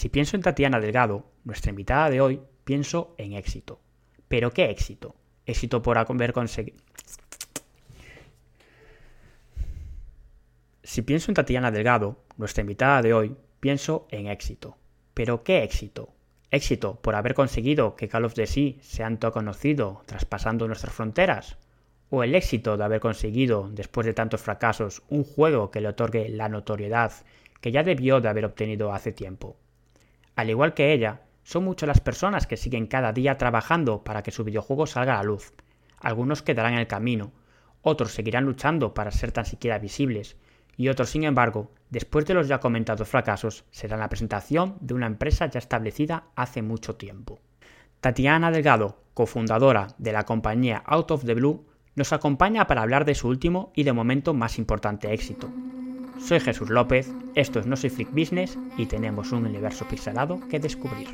Si pienso en Tatiana Delgado, nuestra invitada de hoy, pienso en éxito. ¿Pero qué éxito? Éxito por haber conseguido... Si pienso en Tatiana Delgado, nuestra invitada de hoy, pienso en éxito. ¿Pero qué éxito? Éxito por haber conseguido que Call of Sea sea tanto conocido traspasando nuestras fronteras. O el éxito de haber conseguido, después de tantos fracasos, un juego que le otorgue la notoriedad que ya debió de haber obtenido hace tiempo. Al igual que ella, son muchas las personas que siguen cada día trabajando para que su videojuego salga a la luz. Algunos quedarán en el camino, otros seguirán luchando para ser tan siquiera visibles, y otros, sin embargo, después de los ya comentados fracasos, será la presentación de una empresa ya establecida hace mucho tiempo. Tatiana Delgado, cofundadora de la compañía Out of the Blue, nos acompaña para hablar de su último y de momento más importante éxito. Soy Jesús López, esto es No Soy Freak Business y tenemos un universo pixelado que descubrir.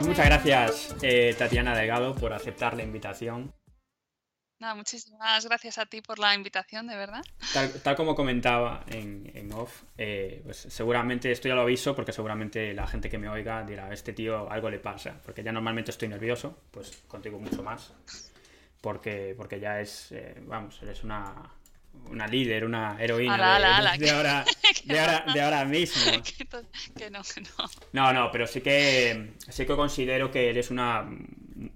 Muchas gracias, eh, Tatiana Delgado, por aceptar la invitación. Nada, muchísimas gracias a ti por la invitación, de verdad. Tal, como comentaba en, off, eh, pues seguramente esto ya lo aviso porque seguramente la gente que me oiga dirá, este tío algo le pasa, porque ya normalmente estoy nervioso, pues contigo mucho más, porque, porque ya es, eh, vamos, eres una, una líder, una heroína de, ahora, de, ahora, mismo. que, no, que no. No, no, pero sí que, sí que considero que eres una,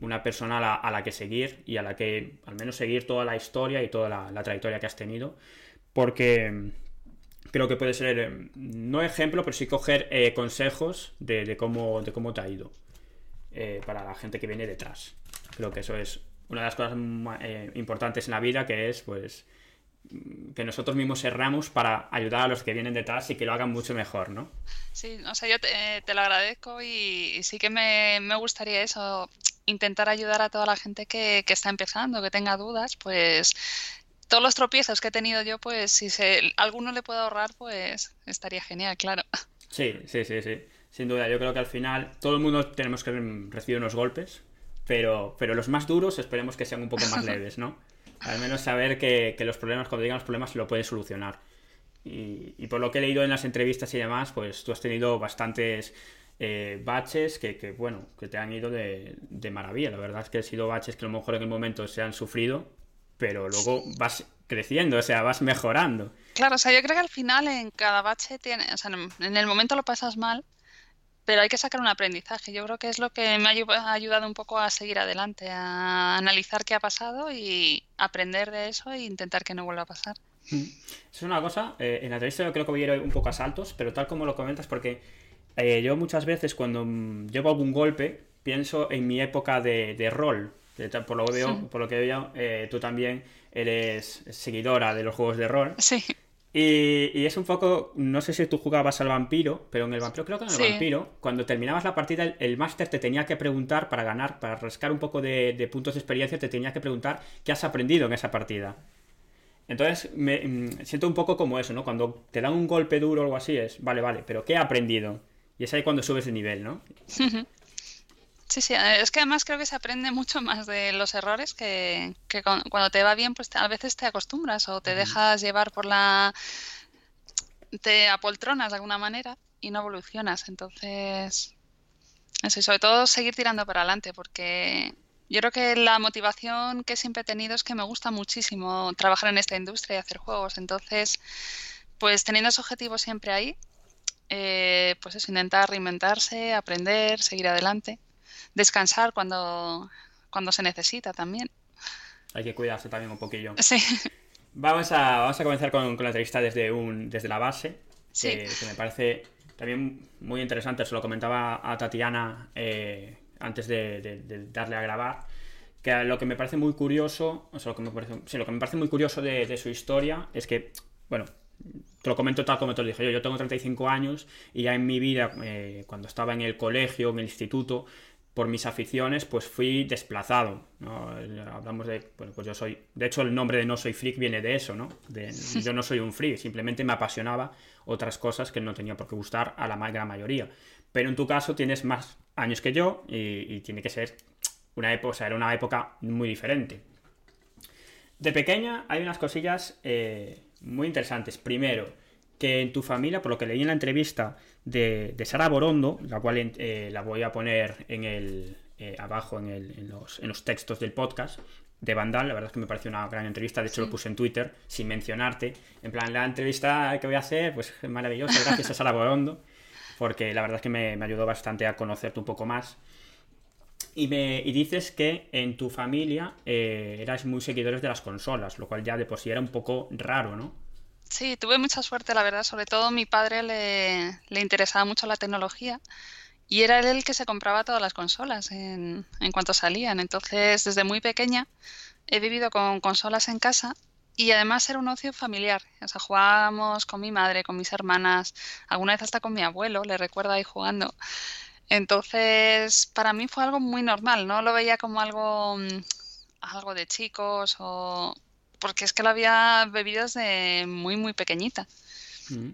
una persona a la, que seguir y a la que al menos seguir toda la historia y toda la, trayectoria que has tenido, porque creo que puede ser, no ejemplo, pero sí coger eh, consejos de, cómo, de cómo te ha ido eh, para la gente que viene detrás. Creo que eso es una de las cosas eh, importantes en la vida, que es pues que nosotros mismos erramos para ayudar a los que vienen detrás y que lo hagan mucho mejor, ¿no? Sí, o sea, yo te, lo agradezco y, sí que me, gustaría eso, intentar ayudar a toda la gente que, está empezando, que tenga dudas, pues todos los tropiezos que he tenido yo, pues si se, alguno le puedo ahorrar, pues estaría genial, claro. Sí, sí, sí, sí, sin duda. Yo creo que al final todo el mundo tenemos que recibir unos golpes, pero, pero los más duros esperemos que sean un poco más leves, ¿no? Al menos saber que, los problemas, cuando llegan los problemas, lo puedes solucionar. Y, por lo que he leído en las entrevistas y demás, pues tú has tenido bastantes eh, baches que, bueno, que te han ido de, maravilla. La verdad es que han sido baches que a lo mejor en el momento se han sufrido, pero luego vas creciendo, o sea, vas mejorando. Claro, o sea, yo creo que al final en cada bache tiene, o sea, en el momento lo pasas mal, pero hay que sacar un aprendizaje. Yo creo que es lo que me ha ayudado un poco a seguir adelante, a analizar qué ha pasado y aprender de eso e intentar que no vuelva a pasar. Mm. Es una cosa, eh, en la entrevista yo creo que voy a ir un poco a saltos, pero tal como lo comentas, porque eh, yo muchas veces cuando mm, llevo algún golpe pienso en mi época de, rol. Por lo, veo, por lo que veo, eh, tú también eres seguidora de los juegos de rol. Sí. Y, es un poco, no sé si tú jugabas al vampiro, pero en el vampiro, creo que en el vampiro, cuando terminabas la partida, el, máster te tenía que preguntar para ganar, para rascar un poco de, puntos de experiencia, te tenía que preguntar qué has aprendido en esa partida. Entonces, me mm, siento un poco como eso, ¿no? Cuando te dan un golpe duro o algo así, es, vale, vale, pero ¿qué he aprendido? Y es ahí cuando subes de nivel, ¿no? Sí, sí, es que además creo que se aprende mucho más de los errores que, cuando te va bien, pues a veces te acostumbras o te dejas llevar por la... te apoltronas de alguna manera y no evolucionas. Entonces, eso, y sobre todo seguir tirando para adelante, porque yo creo que la motivación que siempre he tenido es que me gusta muchísimo trabajar en esta industria y hacer juegos. Entonces, pues teniendo ese objetivo siempre ahí, eh, pues es intentar reinventarse, aprender, seguir adelante descansar cuando, cuando se necesita también. Hay que cuidarse también un poquillo. Sí. Vamos a, vamos a comenzar con, la entrevista desde, un, desde la base, que, me parece también muy interesante. Se lo comentaba a Tatiana eh, antes de, darle a grabar. Que lo que me parece muy curioso, o sea, lo que me parece, sí, lo que me parece muy curioso de, su historia es que, bueno, te lo comento tal como te lo dije yo, yo tengo 35 años y ya en mi vida, eh, cuando estaba en el colegio, en el instituto, por mis aficiones, pues fui desplazado. Hablamos de, bueno, pues yo soy, de hecho el nombre de no soy freak viene de eso, ¿no? De, yo no soy un freak, simplemente me apasionaba otras cosas que no tenía por qué gustar a la gran mayoría. Pero en tu caso tienes más años que yo y, tiene que ser una época, o sea, era una época muy diferente. De pequeña hay unas cosillas eh, muy interesantes. Primero, que en tu familia, por lo que leí en la entrevista de, Sara Borondo, la cual eh, la voy a poner en el, eh, abajo en, los, textos del podcast de Vandal, la verdad es que me pareció una gran entrevista, de hecho lo puse en Twitter sin mencionarte, en plan la entrevista que voy a hacer, pues maravillosa, gracias a Sara Borondo, porque la verdad es que me, ayudó bastante a conocerte un poco más. Y, me, dices que en tu familia eh, eras muy seguidores de las consolas, lo cual ya de por sí era un poco raro, ¿no? Sí, tuve mucha suerte, la verdad. Sobre todo mi padre le, le interesaba mucho la tecnología y era él el que se compraba todas las consolas en, en cuanto salían. Entonces, desde muy pequeña he vivido con consolas en casa y además era un ocio familiar. O sea, jugábamos con mi madre, con mis hermanas, alguna vez hasta con mi abuelo, le recuerdo ahí jugando. Entonces, para mí fue algo muy normal, no lo veía como algo, mm, algo de chicos o porque es que lo había bebido desde muy, muy pequeñita. Mm.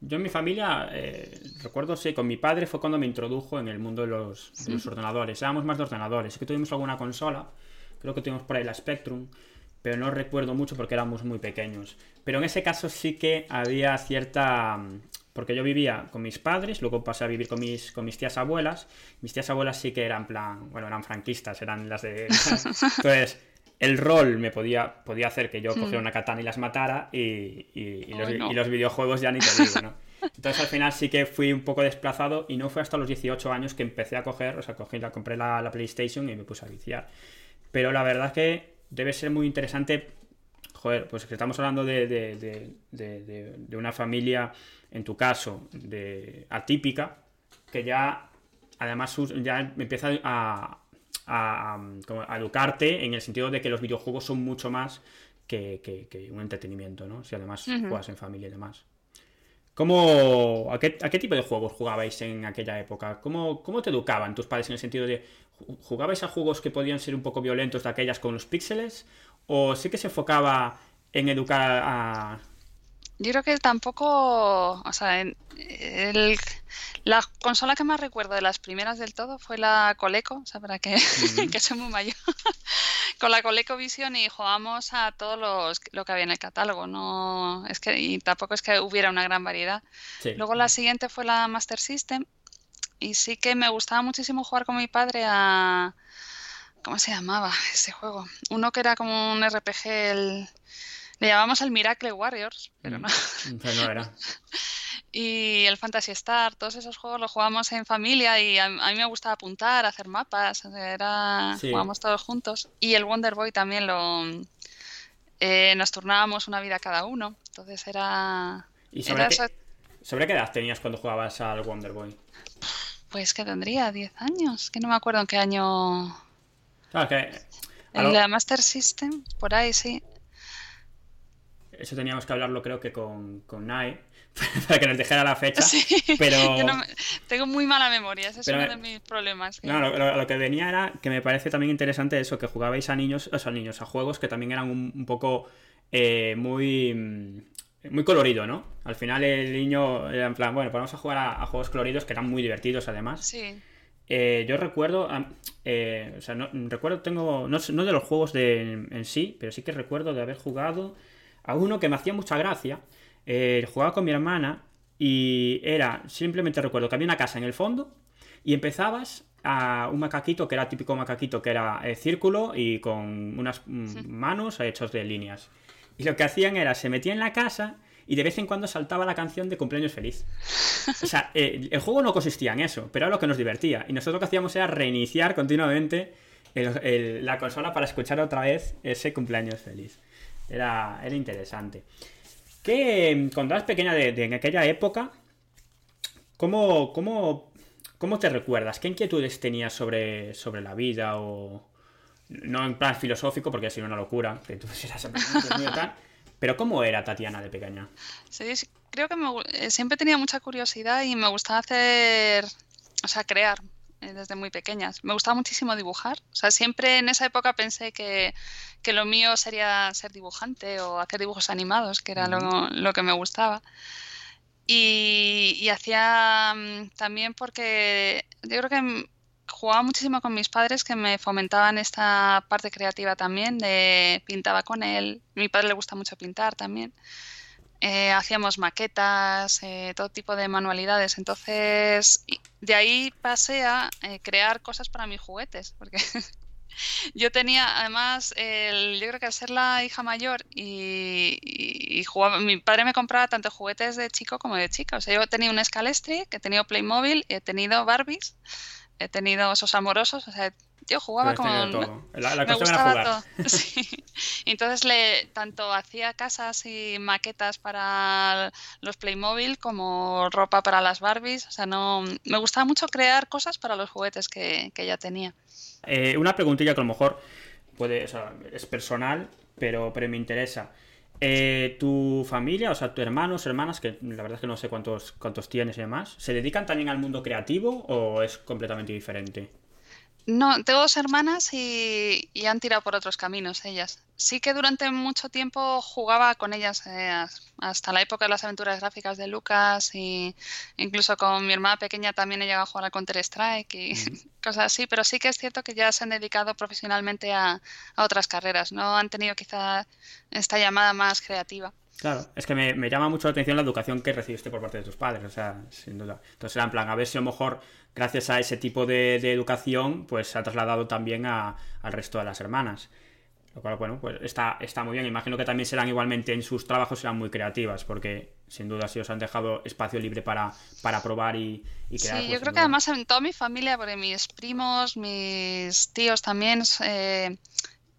Yo en mi familia, eh, recuerdo, sí, con mi padre fue cuando me introdujo en el mundo de los, ordenadores. Éramos más de ordenadores. Sí que tuvimos alguna consola, creo que tuvimos por ahí la Spectrum, pero no recuerdo mucho porque éramos muy pequeños. Pero en ese caso sí que había cierta... Porque yo vivía con mis padres, luego pasé a vivir con mis, con mis tías abuelas. Mis tías abuelas sí que eran plan, bueno, eran franquistas, eran las de... Entonces, el rol me podía, podía hacer que yo cogiera una katana y las matara y, los, videojuegos ya ni te digo, ¿no? Entonces al final sí que fui un poco desplazado y no fue hasta los 18 años que empecé a coger, o sea, cogí, la, compré la, PlayStation y me puse a viciar. Pero la verdad es que debe ser muy interesante, joder, pues que estamos hablando de, de una familia, en tu caso, de atípica, que ya además ya empieza a, a, educarte en el sentido de que los videojuegos son mucho más que, un entretenimiento, ¿no? Si además juegas en familia y demás. ¿Cómo, a, qué, tipo de juegos jugabais en aquella época? ¿Cómo, ¿Cómo te educaban tus padres en el sentido de jugabais a juegos que podían ser un poco violentos de aquellas con los píxeles? ¿O sí que se enfocaba en educar a, yo creo que tampoco, o sea, el, la consola que más recuerdo de las primeras del todo fue la Coleco, o sea, para que, que soy muy mayor, con la Coleco Vision y jugamos a todos los lo que había en el catálogo, no es que y tampoco es que hubiera una gran variedad. Luego la siguiente fue la Master System y sí que me gustaba muchísimo jugar con mi padre a ¿cómo se llamaba ese juego? Uno que era como un RPG el le llamamos el Miracle Warriors, pero mm, no. no era. y el Fantasy Star, todos esos juegos los jugamos en familia y a, mí me gustaba apuntar, hacer mapas, era jugamos todos juntos. Y el Wonder Boy también lo eh, nos turnábamos una vida cada uno, entonces era. ¿Y sobre, qué, sobre qué edad tenías cuando jugabas al Wonder Boy? Pues que tendría 10 años, que no me acuerdo en qué año. Que. En la Master System, por ahí sí. Eso teníamos que hablarlo creo que con, con Nae, para que nos dejara la fecha. Sí, pero... tengo muy mala memoria, ese es uno de mis problemas. No, lo, que venía era que me parece también interesante eso, que jugabais a niños, o sea, niños, a juegos que también eran un, poco eh, muy mm, muy colorido, ¿no? Al final el niño era en plan, bueno, pues vamos a jugar a, juegos coloridos que eran muy divertidos además. Sí. Eh, yo recuerdo, eh, o sea, no, recuerdo, tengo, no, no de los juegos de, en sí, pero sí que recuerdo de haber jugado a uno que me hacía mucha gracia. Eh, jugaba con mi hermana y era, simplemente recuerdo que había una casa en el fondo y empezabas a un macaquito que era típico macaquito que era eh, círculo y con unas mm, manos hechos de líneas. Y lo que hacían era, se metía en la casa y de vez en cuando saltaba la canción de cumpleaños feliz. O sea, eh, el juego no consistía en eso, pero era lo que nos divertía. Y nosotros lo que hacíamos era reiniciar continuamente la consola para escuchar otra vez ese cumpleaños feliz. Era, era interesante. Que cuando eras pequeña de, en aquella época, ¿cómo, cómo, cómo te recuerdas? ¿Qué inquietudes tenías sobre, sobre la vida? o No en plan filosófico, porque ha sido una locura, que tú Pero ¿cómo era Tatiana de pequeña? Sí, creo que me, eh, siempre tenía mucha curiosidad y me gustaba hacer, o sea, crear eh, desde muy pequeñas. Me gustaba muchísimo dibujar. O sea, siempre en esa época pensé que, que lo mío sería ser dibujante o hacer dibujos animados, que era lo, lo, que me gustaba. Y, y hacía mm, también porque yo creo que jugaba muchísimo con mis padres que me fomentaban esta parte creativa también, de pintaba con él, mi padre le gusta mucho pintar también, eh, hacíamos maquetas, eh, todo tipo de manualidades, entonces de ahí pasé a eh, crear cosas para mis juguetes, porque yo tenía además, el, yo creo que al ser la hija mayor y, jugaba, mi padre me compraba tanto juguetes de chico como de chica, o sea, yo tenía un Scalestri, he tenido Playmobil, he tenido Barbies, he tenido esos amorosos, o sea, yo jugaba con... La, la me gustaba jugar. todo. Sí. Entonces le tanto hacía casas y maquetas para los Playmobil como ropa para las Barbies. O sea, no me gustaba mucho crear cosas para los juguetes que, que ya tenía. Eh, una preguntilla que a lo mejor puede, o sea, es personal, pero, pero me interesa. Eh, ¿Tu familia, o sea, tus hermanos, hermanas, que la verdad es que no sé cuántos, cuántos tienes y demás, ¿se dedican también al mundo creativo o es completamente diferente? No, tengo dos hermanas y, han tirado por otros caminos ellas. Sí que durante mucho tiempo jugaba con ellas eh, hasta la época de las aventuras gráficas de Lucas y incluso con mi hermana pequeña también he llegado a jugar a Counter Strike y cosas así, pero sí que es cierto que ya se han dedicado profesionalmente a, a otras carreras, no han tenido quizá esta llamada más creativa. Claro, es que me, me, llama mucho la atención la educación que recibiste por parte de tus padres, o sea, sin duda. Entonces era en plan, a ver si a lo mejor, gracias a ese tipo de, de educación, pues se ha trasladado también a, al resto de las hermanas. Lo cual, bueno, pues está, está muy bien. Imagino que también serán igualmente en sus trabajos, serán muy creativas, porque sin duda si os han dejado espacio libre para, para probar y, y crear. Sí, yo pues, creo que además en toda mi familia, porque mis primos, mis tíos también... Eh,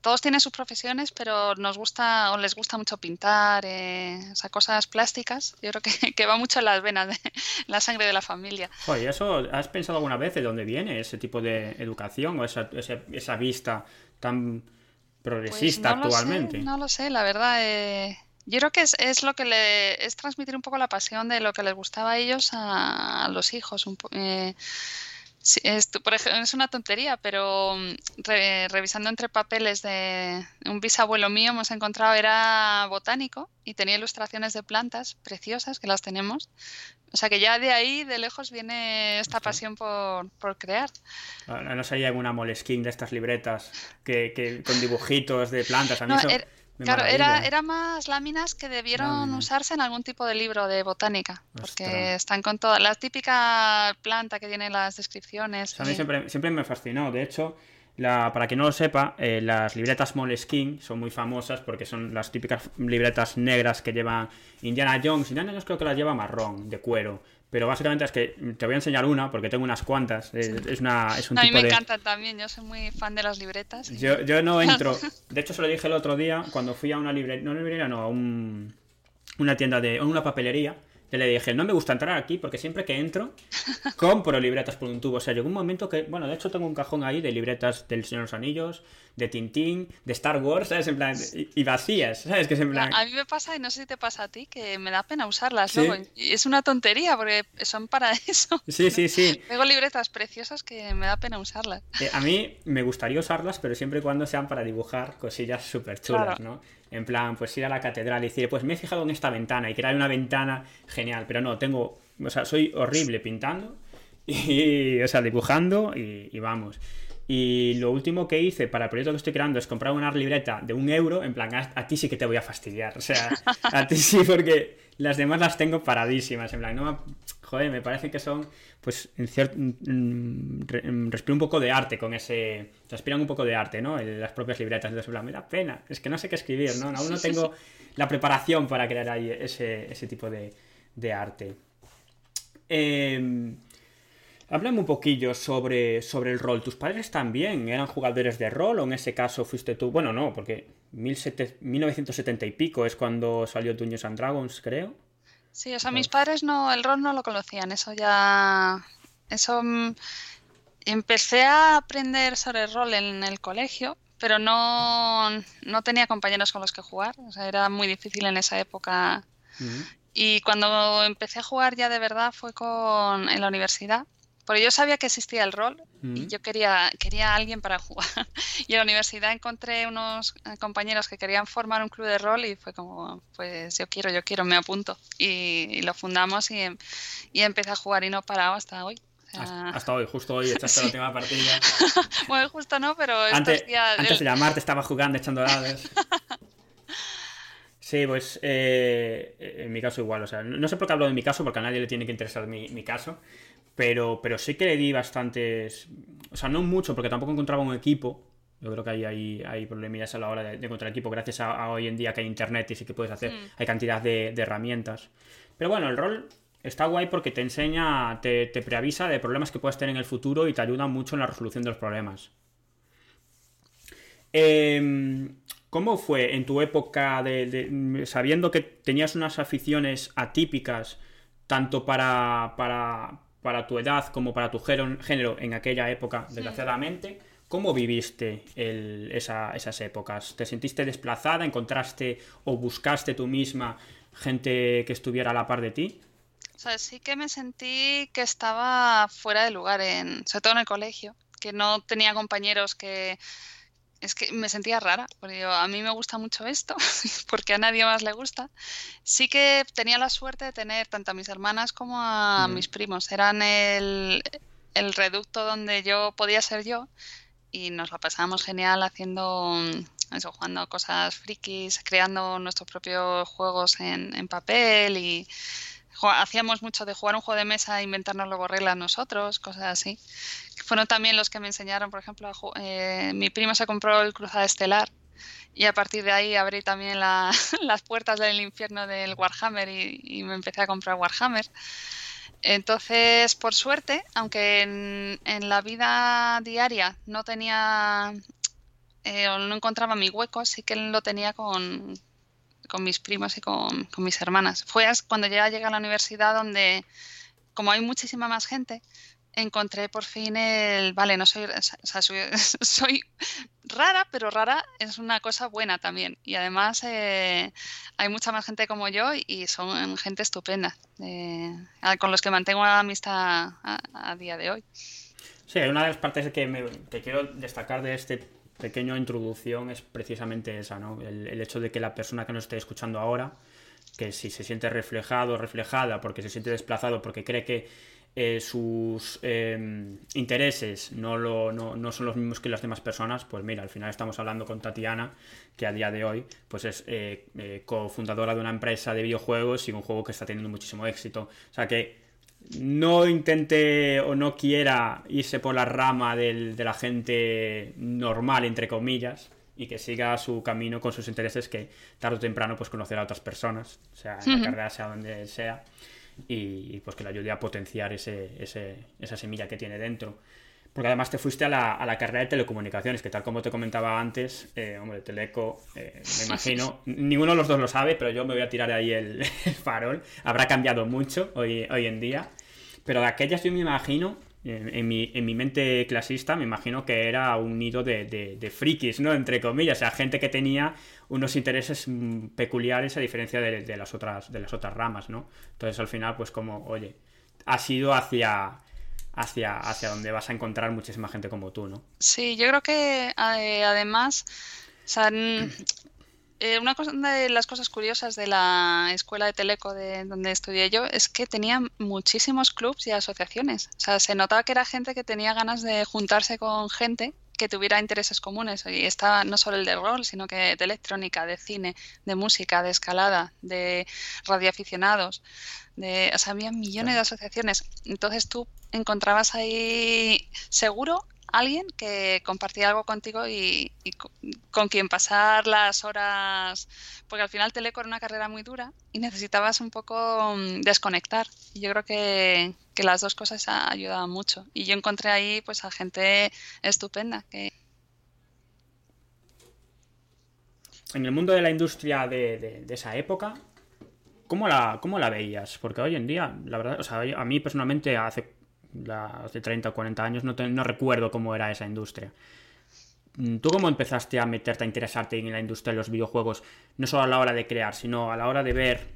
todos tienen sus profesiones, pero nos gusta o les gusta mucho pintar, eh, o sea, cosas plásticas. Yo creo que, que, va mucho en las venas, de la sangre de la familia. Oye, ¿eso has pensado alguna vez de dónde viene ese tipo de educación o esa, esa, esa vista tan progresista pues no actualmente? Lo sé, no lo sé, la verdad. Eh, yo creo que es, es, lo que le es transmitir un poco la pasión de lo que les gustaba a ellos a, a los hijos. Un po eh, Sí, es, por ejemplo, es una tontería, pero mm, re, revisando entre papeles de un bisabuelo mío hemos encontrado, era botánico y tenía ilustraciones de plantas preciosas, que las tenemos. O sea que ya de ahí, de lejos, viene esta pasión por, por crear. No, no sería alguna moleskin de estas libretas que, que, con dibujitos de plantas. A mí no, eso... er Claro, era, era, más láminas que debieron usarse en algún tipo de libro de botánica, porque Ostras. están con toda la típica planta que tiene las descripciones. A mí siempre, siempre me fascinó, de hecho, la, para quien no lo sepa, eh, las libretas Moleskine son muy famosas porque son las típicas libretas negras que lleva Indiana Jones. Indiana Jones creo que las lleva marrón, de cuero. Pero básicamente es que te voy a enseñar una porque tengo unas cuantas. Es, es una, es un no, tipo a mí me de... encantan también, yo soy muy fan de las libretas. Yo, yo no entro. De hecho, se lo dije el otro día cuando fui a una librería, no librería, no, a un, una tienda de. una papelería. Yo le dije, no me gusta entrar aquí porque siempre que entro compro libretas por un tubo. O sea, llegó un momento que, bueno, de hecho tengo un cajón ahí de libretas del Señor de los Anillos, de Tintín, de Star Wars, ¿sabes? En plan, y, y vacías, ¿sabes? Que es en plan... A mí me pasa, y no sé si te pasa a ti, que me da pena usarlas ¿Sí? luego. Y es una tontería porque son para eso. Sí, sí, sí. Tengo libretas preciosas que me da pena usarlas. Eh, a mí me gustaría usarlas, pero siempre y cuando sean para dibujar cosillas súper chulas, claro. ¿no? En plan, pues ir a la catedral y decir, pues me he fijado en esta ventana y crear una ventana genial, pero no, tengo, o sea, soy horrible pintando y, o sea, dibujando y, vamos. Y lo último que hice para el proyecto que estoy creando es comprar una libreta de un euro. En plan, a, a, ti sí que te voy a fastidiar. O sea, a ti sí, porque las demás las tengo paradísimas. En plan, no, joder, me parece que son, pues, en cierto. Mm, respiro un poco de arte con ese. Respiran un poco de arte, ¿no? En las propias libretas. Entonces, en plan, me da pena. Es que no sé qué escribir, ¿no? Aún no tengo la preparación para crear ahí ese, ese tipo de, de arte. Eh. Háblame un poquillo sobre, sobre el rol. ¿Tus padres también eran jugadores de rol o en ese caso fuiste tú? Bueno, no, porque 1970 y pico es cuando salió Dungeons and Dragons, creo. Sí, o sea, mis padres no, el rol no lo conocían, eso ya... Eso... Mm, empecé a aprender sobre el rol en el colegio, pero no, no tenía compañeros con los que jugar, o sea, era muy difícil en esa época. Uh -huh. Y cuando empecé a jugar ya de verdad fue con en la universidad, Porque yo sabía que existía el rol y Mm. yo quería, quería a alguien para jugar. Y en la universidad encontré unos eh, compañeros que querían formar un club de rol y fue como, pues yo quiero, yo quiero, me apunto. Y, y lo fundamos y, y empecé a jugar y no he parado hasta hoy. Hasta, hoy, justo hoy, echaste la última partida. bueno, justo no, pero Antes, días... antes de llamarte estaba jugando, echando dados. Sí, pues eh, en mi caso igual, o sea, no sé por qué hablo de mi caso, porque a nadie le tiene que interesar mi, mi caso, pero, pero sí que le di bastantes, o sea, no mucho, porque tampoco encontraba un equipo, yo creo que hay, hay, hay problemillas a la hora de, de encontrar equipo, gracias a, a hoy en día que hay internet y sí que puedes hacer, Mm. hay cantidad de, de herramientas. Pero bueno, el rol está guay porque te enseña, te, te preavisa de problemas que puedes tener en el futuro y te ayuda mucho en la resolución de los problemas. Em, ¿Cómo fue en tu época de, de- sabiendo que tenías unas aficiones atípicas tanto para, para, para tu edad como para tu género, en aquella época, desgraciadamente? ¿Cómo viviste el- esa- esas épocas? ¿Te sentiste desplazada? ¿Encontraste o buscaste tú misma gente que estuviera a la par de ti? O sea, sí que me sentí que estaba fuera de lugar, en, sobre todo en el colegio, que no tenía compañeros que... Es que me sentía rara, porque yo, a mí me gusta mucho esto, porque a nadie más le gusta. Sí que tenía la suerte de tener tanto a mis hermanas como a Mm. mis primos. Eran el, el reducto donde yo podía ser yo y nos la pasábamos genial haciendo mm, eso, jugando cosas frikis, creando nuestros propios juegos en, en papel y hacíamos mucho de jugar un juego de mesa e inventarnos luego reglas nosotros, cosas así. Fueron también los que me enseñaron, por ejemplo, a eh, mi primo se compró el Cruzada Estelar y a partir de ahí abrí también la- las puertas del infierno del Warhammer y, me empecé a comprar Warhammer. Entonces, por suerte, aunque en, la vida diaria no tenía eh, o no encontraba mi hueco, sí que lo tenía con, con mis primos y con, mis hermanas. Fue cuando ya llegué a la universidad donde, como hay muchísima más gente, encontré por fin el, vale, no soy, soy, rara, pero rara es una cosa buena también. Y además eh, hay mucha más gente como yo y son gente estupenda, eh, con los que mantengo amistad a, a día de hoy. Sí, una de las partes que, me- que quiero destacar de este pequeño introducción es precisamente esa, ¿no? El, el hecho de que la persona que nos esté escuchando ahora, que si se siente reflejado o reflejada porque se siente desplazado, porque cree que eh, sus eh, intereses no, lo, no, no son los mismos que las demás personas, pues mira, al final estamos hablando con Tatiana, que a día de hoy pues es eh, eh, cofundadora de una empresa de videojuegos y un juego que está teniendo muchísimo éxito. O sea que no intente o no quiera irse por la rama del- de la gente normal, entre comillas, y que siga su camino con sus intereses que tarde o temprano pues conocerá a otras personas, sea en la carrera, sea donde sea, y, y, pues que le ayude a potenciar ese, ese- esa semilla que tiene dentro. Porque además te fuiste a la, a la carrera de telecomunicaciones, que tal como te comentaba antes, eh, hombre, Teleco, eh, me imagino, ninguno de los dos lo sabe, pero yo me voy a tirar ahí el, el farol. Habrá cambiado mucho hoy, hoy en día. Pero de aquellas yo me imagino, en, en mi, en mi mente clasista, me imagino que era un nido de, de- de frikis, ¿no? Entre comillas, o sea, gente que tenía unos intereses mm, peculiares a diferencia de, de las otras, de las otras ramas, ¿no? Entonces al final, pues como, oye, has ido hacia, hacia, hacia donde vas a encontrar muchísima gente como tú, ¿no? Sí, yo creo que eh, además, eh, una una de las cosas curiosas de la escuela de Teleco de donde estudié yo es que tenía muchísimos clubs y asociaciones. O sea, se notaba que era gente que tenía ganas de juntarse con gente que tuviera intereses comunes. Y estaba no solo el de rol, sino que de electrónica, de cine, de música, de escalada, de radioaficionados. De, o sea, había millones de asociaciones. Entonces tú encontrabas ahí seguro alguien que compartía algo contigo y, y co- con quien pasar las horas, porque al final Teleco era una carrera muy dura y necesitabas un poco mm, desconectar. Y yo creo que, que las dos cosas ayudaban mucho. Y yo encontré ahí pues a gente estupenda que En el mundo de la industria de, de- de esa época, ¿cómo la, ¿cómo la veías? Porque hoy en día, la verdad, o sea, a mí personalmente hace, la- hace 30 o 40 años no, te- no recuerdo cómo era esa industria. Mm, ¿Tú cómo empezaste a meterte, a interesarte en la industria de los videojuegos? No solo a la hora de crear, sino a la hora de ver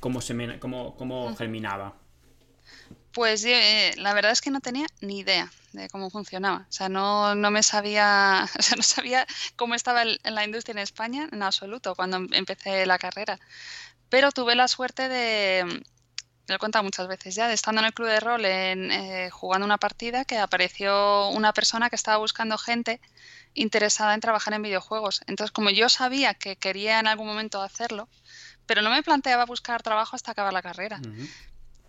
cómo, se cómo, cómo germinaba. Pues eh, la verdad es que no tenía ni idea de cómo funcionaba. O sea, no, no me sabía, o sea, no sabía cómo estaba en la industria en España en absoluto cuando em, empecé la carrera. Pero tuve la suerte de, lo he contado muchas veces ya, de estando en el club de rol en, eh, jugando una partida que apareció una persona que estaba buscando gente interesada en trabajar en videojuegos. Entonces, como yo sabía que quería en algún momento hacerlo, pero no me planteaba buscar trabajo hasta acabar la carrera.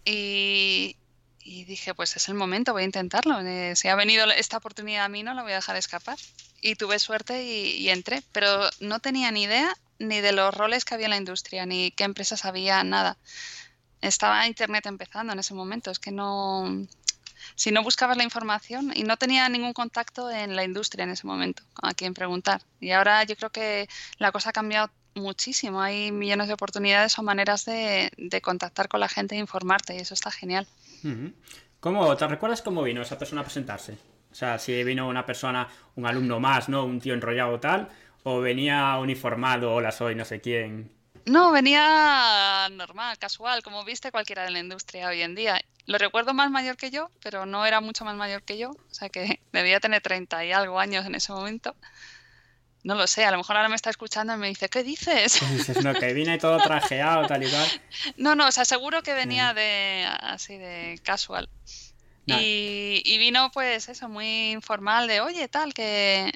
y, y dije, pues es el momento, voy a intentarlo. Eh, si ha venido esta oportunidad a mí, no la voy a dejar escapar. Y tuve suerte y, entré, pero no tenía ni idea ni de los roles que había en la industria, ni qué empresas había, nada. Estaba Internet empezando en ese momento, es que no... Si no buscabas la información y no tenía ningún contacto en la industria en ese momento a quien preguntar. Y ahora yo creo que la cosa ha cambiado muchísimo. Hay millones de oportunidades o maneras de, contactar con la gente e informarte y eso está genial. ¿Cómo, ¿Te recuerdas cómo vino esa persona a presentarse? O sea, si vino una persona, un alumno más, ¿no? Un tío enrollado tal, o venía uniformado, hola, soy no sé quién. No, venía normal, casual, como viste cualquiera de la industria hoy en día. Lo recuerdo más mayor que yo, pero no era mucho más mayor que yo, o sea que debía tener 30 y algo años en ese momento. No lo sé, a lo mejor ahora me está escuchando y me dice, ¿qué dices? No, que vine todo trajeado, tal y tal. No, no, o sea, seguro que venía de así de casual. Y, y, vino pues eso, muy informal de, oye, tal, que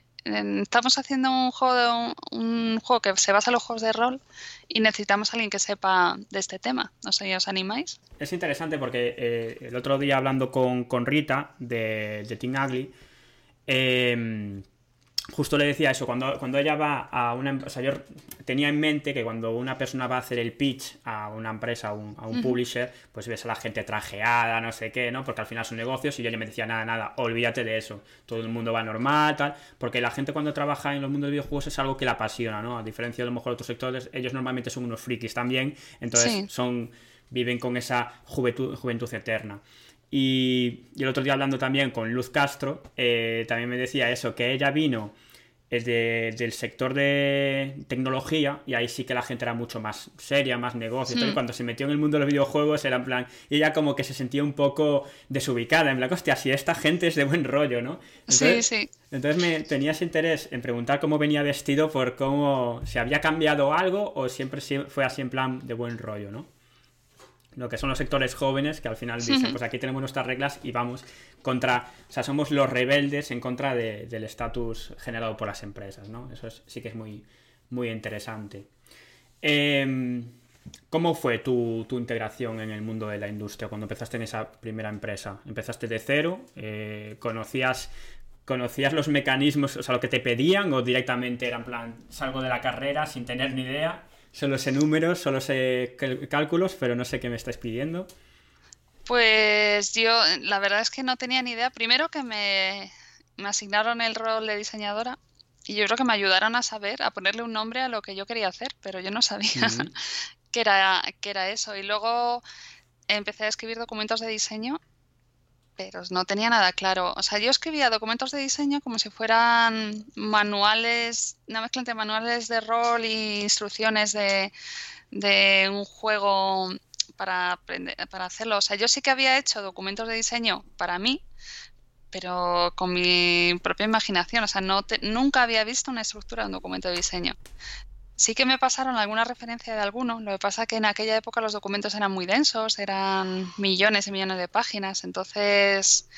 estamos haciendo un juego, un, juego que se basa en los juegos de rol y necesitamos a alguien que sepa de este tema. No sé, ¿os animáis? Es interesante porque eh, el otro día hablando con, con Rita de, de Team Ugly, eh, justo le decía eso, cuando, cuando ella va a una empresa, yo tenía en mente que cuando una persona va a hacer el pitch a una empresa, a un, a un publisher, pues ves a la gente trajeada, no sé qué, ¿no? Porque al final son negocios y yo le me decía, nada, nada, olvídate de eso, todo el mundo va normal, tal, porque la gente cuando trabaja en los mundos de videojuegos es algo que la apasiona, ¿no? A diferencia de a lo mejor otros sectores, ellos normalmente son unos frikis también, entonces son viven con esa juventud, juventud eterna. Y, el otro día hablando también con Luz Castro, eh, también me decía eso, que ella vino del sector de tecnología y ahí sí que la gente era mucho más seria, más negocio. Y hmm. cuando se metió en el mundo de los videojuegos era en plan, y ella como que se sentía un poco desubicada, en plan, hostia, si esta gente es de buen rollo, ¿no? sí, sí. Entonces me tenías interés en preguntar cómo venía vestido por cómo, si había cambiado algo o siempre fue así en plan de buen rollo, ¿no? Lo que son los sectores jóvenes que al final dicen, pues aquí tenemos nuestras reglas y vamos contra, o sea, somos los rebeldes en contra del estatus generado por las empresas, ¿no? Eso sí que es muy, muy interesante. Em, ¿Cómo fue tu, integración en el mundo de la industria cuando empezaste en esa primera empresa? ¿Empezaste de cero? Eh, ¿Conocías, ¿Conocías los mecanismos, o sea, lo que te pedían o directamente era en plan, salgo de la carrera sin tener ni idea Solo sé números, solo sé cálculos, pero no sé qué me estáis pidiendo. Pues yo, la verdad es que no tenía ni idea. Primero que me, asignaron el rol de diseñadora y yo creo que me ayudaron a saber, a ponerle un nombre a lo que yo quería hacer, pero yo no sabía que, era, que era eso. Y luego empecé a escribir documentos de diseño pero no tenía nada claro. O sea, yo escribía documentos de diseño como si fueran manuales, una mezcla entre manuales de rol e instrucciones de, un juego para, aprender, para hacerlo. O sea, yo sí que había hecho documentos de diseño para mí, pero con mi propia imaginación. O sea, no nunca había visto una estructura de un documento de diseño. Sí que me pasaron alguna referencia de alguno, lo que pasa que en aquella época los documentos eran muy densos, eran millones y millones de páginas, entonces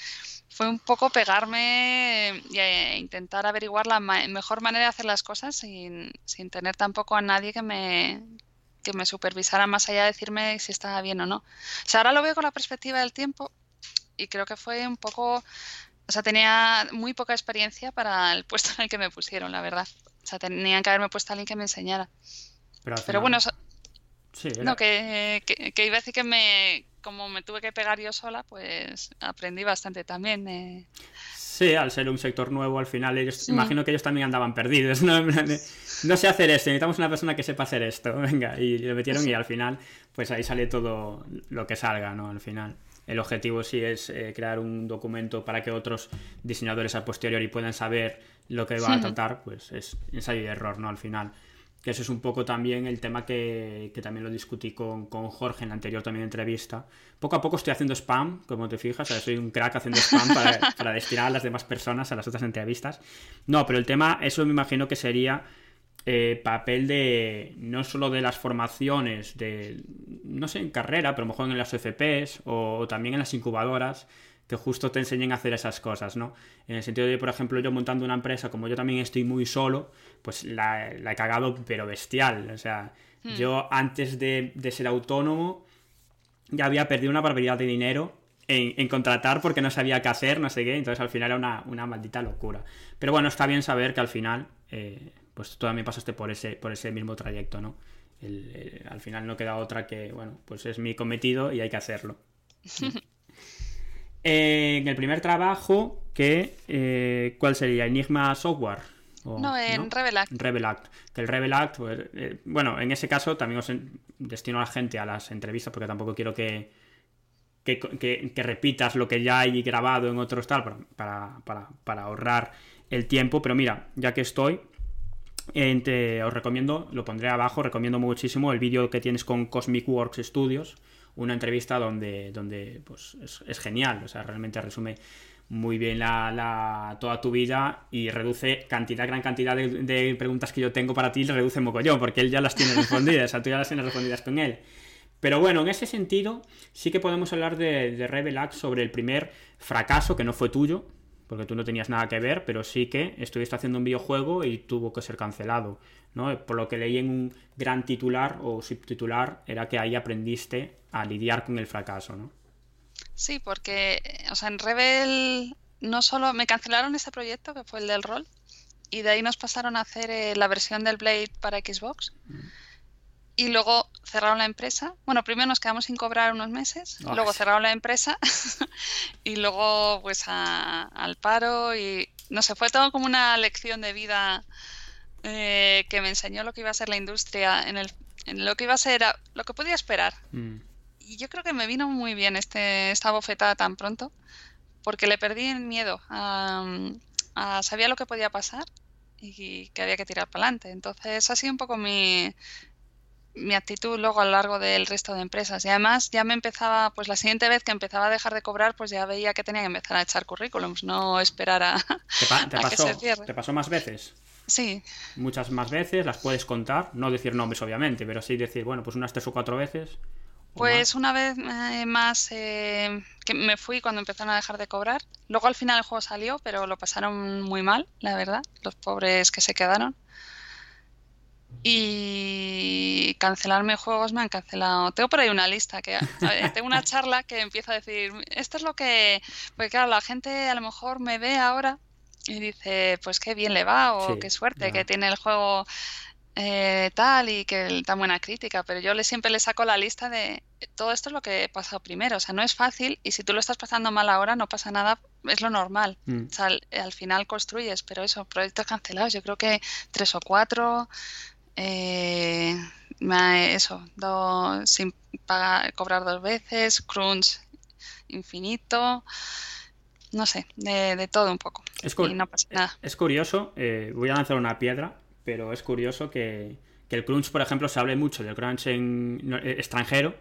fue un poco pegarme e intentar averiguar la mejor manera de hacer las cosas sin, sin tener tampoco a nadie que me, que me supervisara más allá de decirme si estaba bien o no. O sea, ahora lo veo con la perspectiva del tiempo y creo que fue un poco, o sea, tenía muy poca experiencia para el puesto en el que me pusieron, la verdad. Sea, tenían que haberme puesto a alguien que me enseñara. Pero, bueno, no, que, iba a decir que me, como me tuve que pegar yo sola, pues aprendí bastante también. Eh. Sí, al ser un sector nuevo, al final ellos, imagino que ellos también andaban perdidos, ¿no? no sé hacer esto, necesitamos una persona que sepa hacer esto, venga, y lo metieron y al final, pues ahí sale todo lo que salga, ¿no? Al final. El objetivo sí es eh, crear un documento para que otros diseñadores a posteriori puedan saber lo que va a tratar, pues es ensayo y error, ¿no? Al final. que ese es un poco también el tema que, también lo discutí con, Jorge en la anterior también entrevista. Poco a poco estoy haciendo spam, como te fijas, soy un crack haciendo spam para, destinar a las demás personas a las otras entrevistas. No, pero el tema, eso me imagino que sería eh, papel de no solo de las formaciones de, no sé, en carrera, pero a lo mejor en las FPs o también en las incubadoras, que justo te enseñen a hacer esas cosas, ¿no? En el sentido de, por ejemplo, yo montando una empresa, como yo también estoy muy solo, pues la, he cagado, pero bestial. O sea, hmm. yo antes de, ser autónomo ya había perdido una barbaridad de dinero en, contratar porque no sabía qué hacer, no sé qué, entonces al final era una, maldita locura. Pero bueno, está bien saber que al final, eh, pues tú también pasaste por ese, por ese mismo trayecto, ¿no? al final no queda otra que, bueno, pues es mi cometido y hay que hacerlo. en el primer trabajo, que eh, ¿cuál sería? Enigma Software. no, en Revelact. Revelact. Que el Revelact, pues, eh, bueno, en ese caso también os destino a la gente a las entrevistas porque tampoco quiero que, que, repitas lo que ya hay grabado en otros tal para, para, ahorrar el tiempo. Pero mira, ya que estoy, os recomiendo, lo pondré abajo, recomiendo muchísimo el vídeo que tienes con Cosmic Works Studios una entrevista donde, donde pues, es, genial, o sea, realmente resume muy bien la, toda tu vida y reduce cantidad, gran cantidad de, preguntas que yo tengo para ti, reduce mogollón, porque él ya las tiene respondidas, o sea, tú ya las tienes respondidas con él. Pero bueno, en ese sentido, sí que podemos hablar de, de Revelax sobre el primer fracaso que no fue tuyo, porque tú no tenías nada que ver, pero sí que estuviste haciendo un videojuego y tuvo que ser cancelado. ¿No? Por lo que leí en un gran titular o subtitular, era que ahí aprendiste a lidiar con el fracaso, ¿no? Sí, porque, o sea, en Rebel no solo me cancelaron ese proyecto, que fue el del rol, y de ahí nos pasaron a hacer eh, la versión del Blade para Xbox. Mm y luego cerraron la empresa. Bueno, primero nos quedamos sin cobrar unos meses, luego cerraron la empresa y luego pues al paro y no sé, fue todo como una lección de vida eh, que me enseñó lo que iba a ser la industria, en, el, en lo que iba a ser, lo que podía esperar. Mm. Y yo creo que me vino muy bien este, esta bofetada tan pronto, porque le perdí el miedo a, a sabía lo que podía pasar y que había que tirar para adelante. Entonces, ha sido un poco mi, mi actitud luego a lo largo del resto de empresas. Y además ya me empezaba, pues la siguiente vez que empezaba a dejar de cobrar, pues ya veía que tenía que empezar a echar currículums, no esperar a, ¿Te, pasó, que se ¿Te pasó más veces? Sí. Muchas más veces, las puedes contar, no decir nombres obviamente, pero sí decir, bueno, pues unas tres o cuatro veces. Pues una vez eh, más eh, que me fui cuando empezaron a dejar de cobrar. Luego al final el juego salió, pero lo pasaron muy mal, la verdad, los pobres que se quedaron. Y cancelarme juegos me han cancelado. Tengo por ahí una lista que tengo una charla que empieza a decir, esto es lo que, porque claro, la gente a lo mejor me ve ahora y dice, pues qué bien le va o qué suerte que tiene el juego eh, tal y que tan buena crítica, pero yo le, siempre le saco la lista de todo esto es lo que he pasado primero, o sea, no es fácil y si tú lo estás pasando mal ahora no pasa nada, es lo normal, mm. o sea, al, final construyes, pero eso, proyectos cancelados, yo creo que tres o cuatro, eh, eso, sin pagar, cobrar dos veces, crunch infinito, no sé, de, todo un poco. Es, es curioso, eh, voy a lanzar una piedra, pero es curioso que, el crunch, por ejemplo, se hable mucho del crunch en eh, extranjero,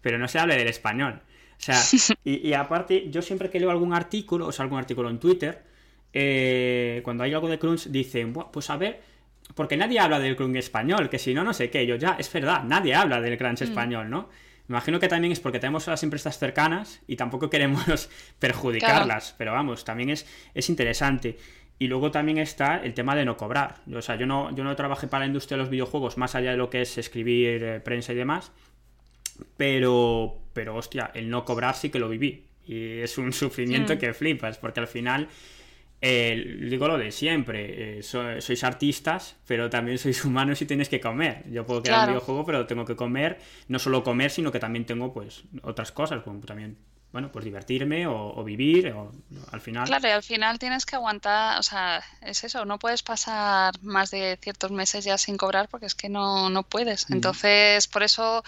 pero no se hable del español. O sea, y, aparte, yo siempre que leo algún artículo, o sea, algún artículo en Twitter, eh, cuando hay algo de crunch, dicen, pues a ver, porque nadie habla del crunch español, que si no, no sé qué. Yo ya, es verdad, nadie habla del crunch mm. español, ¿no? Me imagino que también es porque tenemos a las empresas cercanas y tampoco queremos perjudicarlas, pero vamos, también es, es interesante. Y luego también está el tema de no cobrar. O sea, yo no, yo no trabajé para la industria de los videojuegos más allá de lo que es escribir eh, prensa y demás, pero, pero hostia, el no cobrar sí que lo viví. Y es un sufrimiento mm. que flipas, porque al final eh, digo lo de siempre, eh, sois artistas, pero también sois humanos y tenéis que comer. Yo puedo crear un videojuego, pero tengo que comer, no solo comer, sino que también tengo pues otras cosas, como también, bueno, pues divertirme o, vivir, o, al final. Claro, y al final tienes que aguantar, o sea, es eso, no puedes pasar más de ciertos meses ya sin cobrar porque es que no, no puedes. Entonces, por eso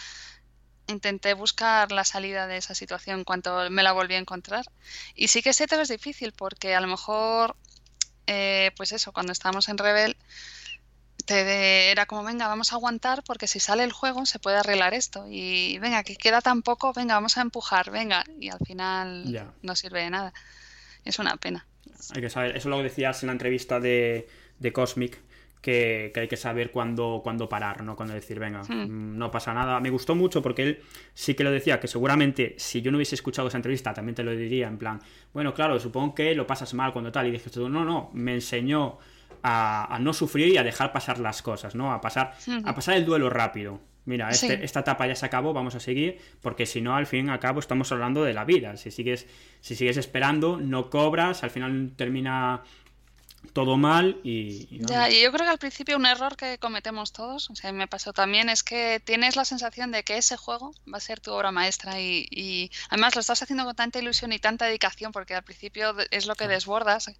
intenté buscar la salida de esa situación cuando me la volví a encontrar. Y sí que sé que es difícil porque a lo mejor, eh, pues eso, cuando estábamos en Rebel, te era como, venga, vamos a aguantar porque si sale el juego se puede arreglar esto. Y venga, que queda tan poco, venga, vamos a empujar, venga. Y al final no sirve de nada. Es una pena. Hay que saber, eso lo decías en la entrevista de, de Cosmic, que, hay que saber cuándo, cuándo parar, ¿no? Cuando decir, venga, hmm. mm, no pasa nada. Me gustó mucho porque él sí que lo decía, que seguramente si yo no hubiese escuchado esa entrevista también te lo diría, en plan, bueno, claro, supongo que lo pasas mal cuando tal. Y dije, no, no, me enseñó a, no sufrir y a dejar pasar las cosas, ¿no? A pasar, a pasar el duelo rápido. Mira, este, esta etapa ya se acabó, vamos a seguir, porque si no, al fin y al cabo estamos hablando de la vida. Si sigues, si sigues esperando, no cobras, al final termina todo mal y... ya, y yo creo que al principio un error que cometemos todos, o sea, me pasó también, es que tienes la sensación de que ese juego va a ser tu obra maestra y, además lo estás haciendo con tanta ilusión y tanta dedicación porque al principio es lo que desbordas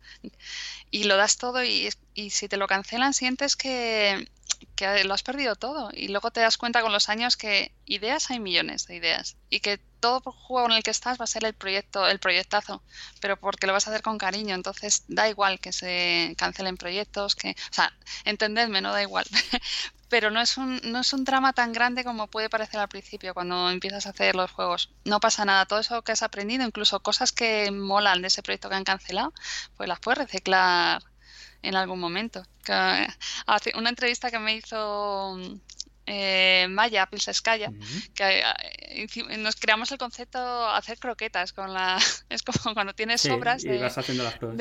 y lo das todo y, y si te lo cancelan sientes que, que lo has perdido todo y luego te das cuenta con los años que ideas hay millones de ideas y que todo juego en el que estás va a ser el proyecto, el proyectazo, pero porque lo vas a hacer con cariño, entonces da igual que se cancelen proyectos, que, o sea, entendedme, no da igual, pero no es un no es un drama tan grande como puede parecer al principio cuando empiezas a hacer los juegos. No pasa nada, todo eso que has aprendido, incluso cosas que molan de ese proyecto que han cancelado, pues las puedes reciclar en algún momento. hace una entrevista que me hizo eh, Maya Pilseskaya, que eh, nos creamos el concepto de hacer croquetas con la es como cuando tienes sobras de,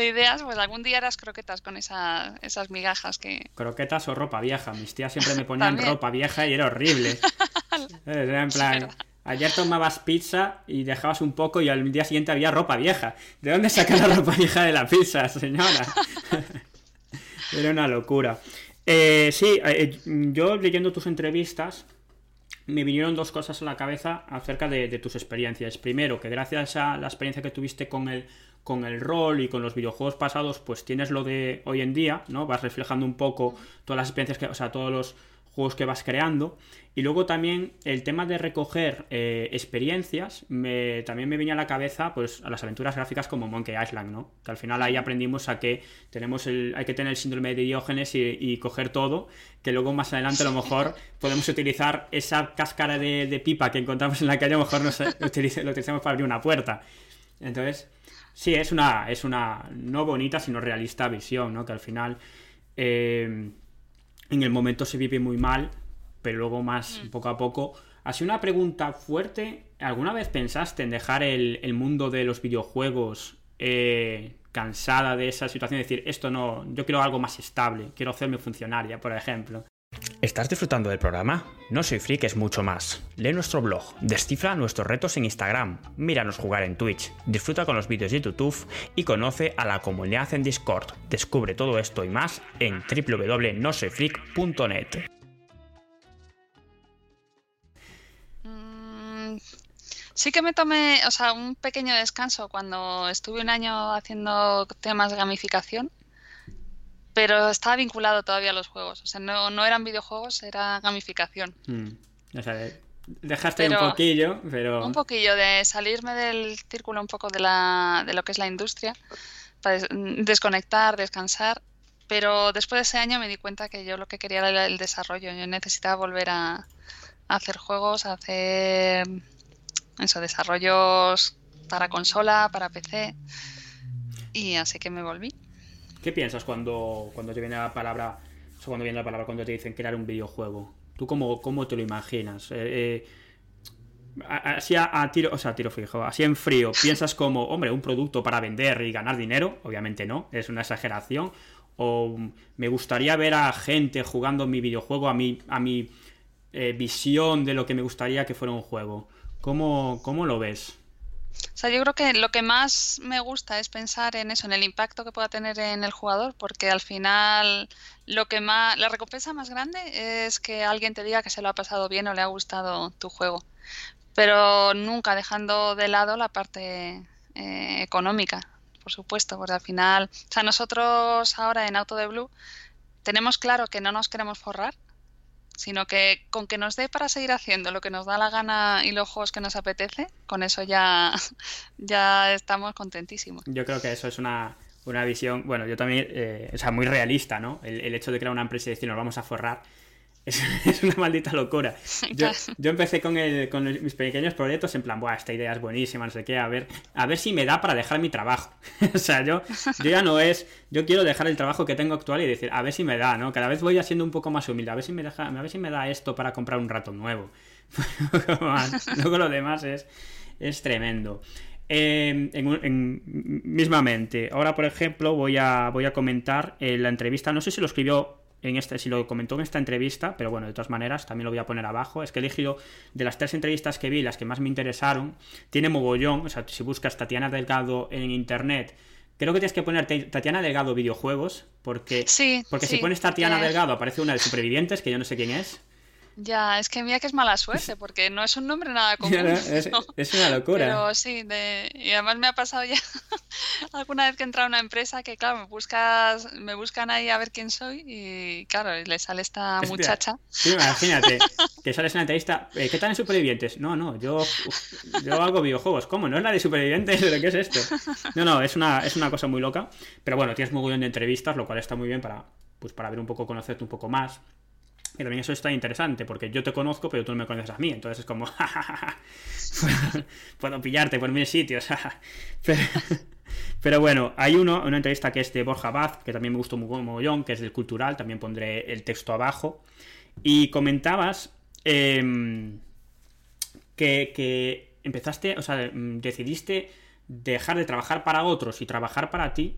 ideas, pues algún día harás croquetas con esa, esas migajas que croquetas o ropa vieja. Mis tías siempre me ponían ropa vieja y era horrible. en plan Ayer tomabas pizza y dejabas un poco y al día siguiente había ropa vieja. ¿De dónde sacas la ropa vieja de la pizza, señora? Era una locura. Eh, sí, eh, yo leyendo tus entrevistas me vinieron dos cosas a la cabeza acerca de, tus experiencias. Primero, que gracias a la experiencia que tuviste con el, con el rol y con los videojuegos pasados, pues tienes lo de hoy en día, ¿no? Vas reflejando un poco todas las experiencias que, o sea, todos los juegos que vas creando. Y luego también el tema de recoger eh, experiencias, me, también me venía a la cabeza pues a las aventuras gráficas como Monkey Island, ¿no? Que al final ahí aprendimos a que tenemos el, hay que tener el síndrome de Diógenes y, coger todo, que luego más adelante a lo mejor podemos utilizar esa cáscara de, pipa que encontramos en la calle, a lo mejor nos, lo utilizamos para abrir una puerta. Entonces, sí, es una, es una no bonita, sino realista visión, ¿no? Que al final... Eh, en el momento se vive muy mal, pero luego más mm. poco a poco. Así una pregunta fuerte. ¿Alguna vez pensaste en dejar el, mundo de los videojuegos eh, cansada de esa situación? decir, esto no, yo quiero algo más estable, quiero hacerme funcionaria, por ejemplo. ¿Estás disfrutando del programa? No soy freak es mucho más. Lee nuestro blog, descifra nuestros retos en Instagram, míranos jugar en Twitch, disfruta con los vídeos de YouTube y conoce a la comunidad en Discord. Descubre todo esto y más en www.nosoyfreak.net. Mm, sí que me tomé, o sea, un pequeño descanso cuando estuve un año haciendo temas de gamificación pero estaba vinculado todavía a los juegos. O sea, no, no eran videojuegos, era gamificación. Hmm. O sea, dejaste un poquillo, pero... Un poquillo de salirme del círculo un poco de, la, de lo que es la industria, para desconectar, descansar. Pero después de ese año me di cuenta que yo lo que quería era el desarrollo. Yo necesitaba volver a, a hacer juegos, a hacer eso, desarrollos para consola, para PC. Y así que me volví. ¿Qué piensas cuando, cuando te viene la palabra, cuando viene la palabra cuando te dicen crear un videojuego? ¿Tú cómo, cómo te lo imaginas? Eh, eh, así a, tiro, o sea, tiro fijo, así en frío, piensas como, hombre, un producto para vender y ganar dinero, obviamente no, es una exageración, o me gustaría ver a gente jugando mi videojuego, a mi, a mi eh, visión de lo que me gustaría que fuera un juego. ¿Cómo, cómo lo ves? O sea, yo creo que lo que más me gusta es pensar en eso, en el impacto que pueda tener en el jugador, porque al final lo que más, la recompensa más grande es que alguien te diga que se lo ha pasado bien o le ha gustado tu juego, pero nunca dejando de lado la parte eh, económica, por supuesto, porque al final, o sea, nosotros ahora en Auto de Blue tenemos claro que no nos queremos forrar, sino que con que nos dé para seguir haciendo lo que nos da la gana y los juegos que nos apetece, con eso ya, ya estamos contentísimos. Yo creo que eso es una, una visión, bueno, yo también, eh, o sea, muy realista, ¿no? El, hecho de crear una empresa y decir, nos vamos a forrar, es, una maldita locura. Yo, empecé con, con mis pequeños proyectos en plan, Buah, esta idea es buenísima, no sé qué, a ver, a ver si me da para dejar mi trabajo. o sea, yo, yo ya no es, yo quiero dejar el trabajo que tengo actual y decir, a ver si me da, ¿no? Cada vez voy haciendo un poco más humilde, a ver si me, deja, a ver si me da esto para comprar un ratón nuevo. Luego lo demás es, es tremendo. Eh, en, mismamente, ahora por ejemplo voy a, voy a comentar eh, la entrevista, no sé si lo escribió en este, si lo comentó en esta entrevista, pero bueno, de todas maneras también lo voy a poner abajo, es que he elegido de las tres entrevistas que vi, las que más me interesaron, tiene mogollón, o sea, si buscas Tatiana Delgado en internet, creo que tienes que poner Tatiana Delgado videojuegos, porque, porque si pones Tatiana Delgado aparece una de supervivientes, que yo no sé quién es. Ya, es que mira que es mala suerte, porque no es un nombre nada común. es, una locura. Pero sí, y además me ha pasado ya alguna vez que he entrado a una empresa que, claro, me buscas, me buscan ahí a ver quién soy y, claro, le sale esta muchacha. Sí, imagínate, que sales en la entrevista, eh, ¿qué tal en Supervivientes? No, no, yo, yo hago videojuegos. ¿Cómo? ¿No es la de Supervivientes? ¿Qué es esto? No, no, es una, es una cosa muy loca, pero bueno, tienes muy bien de entrevistas, lo cual está muy bien para, pues, para ver un poco, conocerte un poco más y también eso está interesante, porque yo te conozco, pero tú no me conoces a mí. Entonces es como, puedo pillarte por mil sitios. pero, bueno, hay uno, una entrevista que es de Borja Baz, que también me gustó muy mogollón, que es del cultural, también pondré el texto abajo. Y comentabas em, que, empezaste, o sea, mm, decidiste dejar de trabajar para otros y trabajar para ti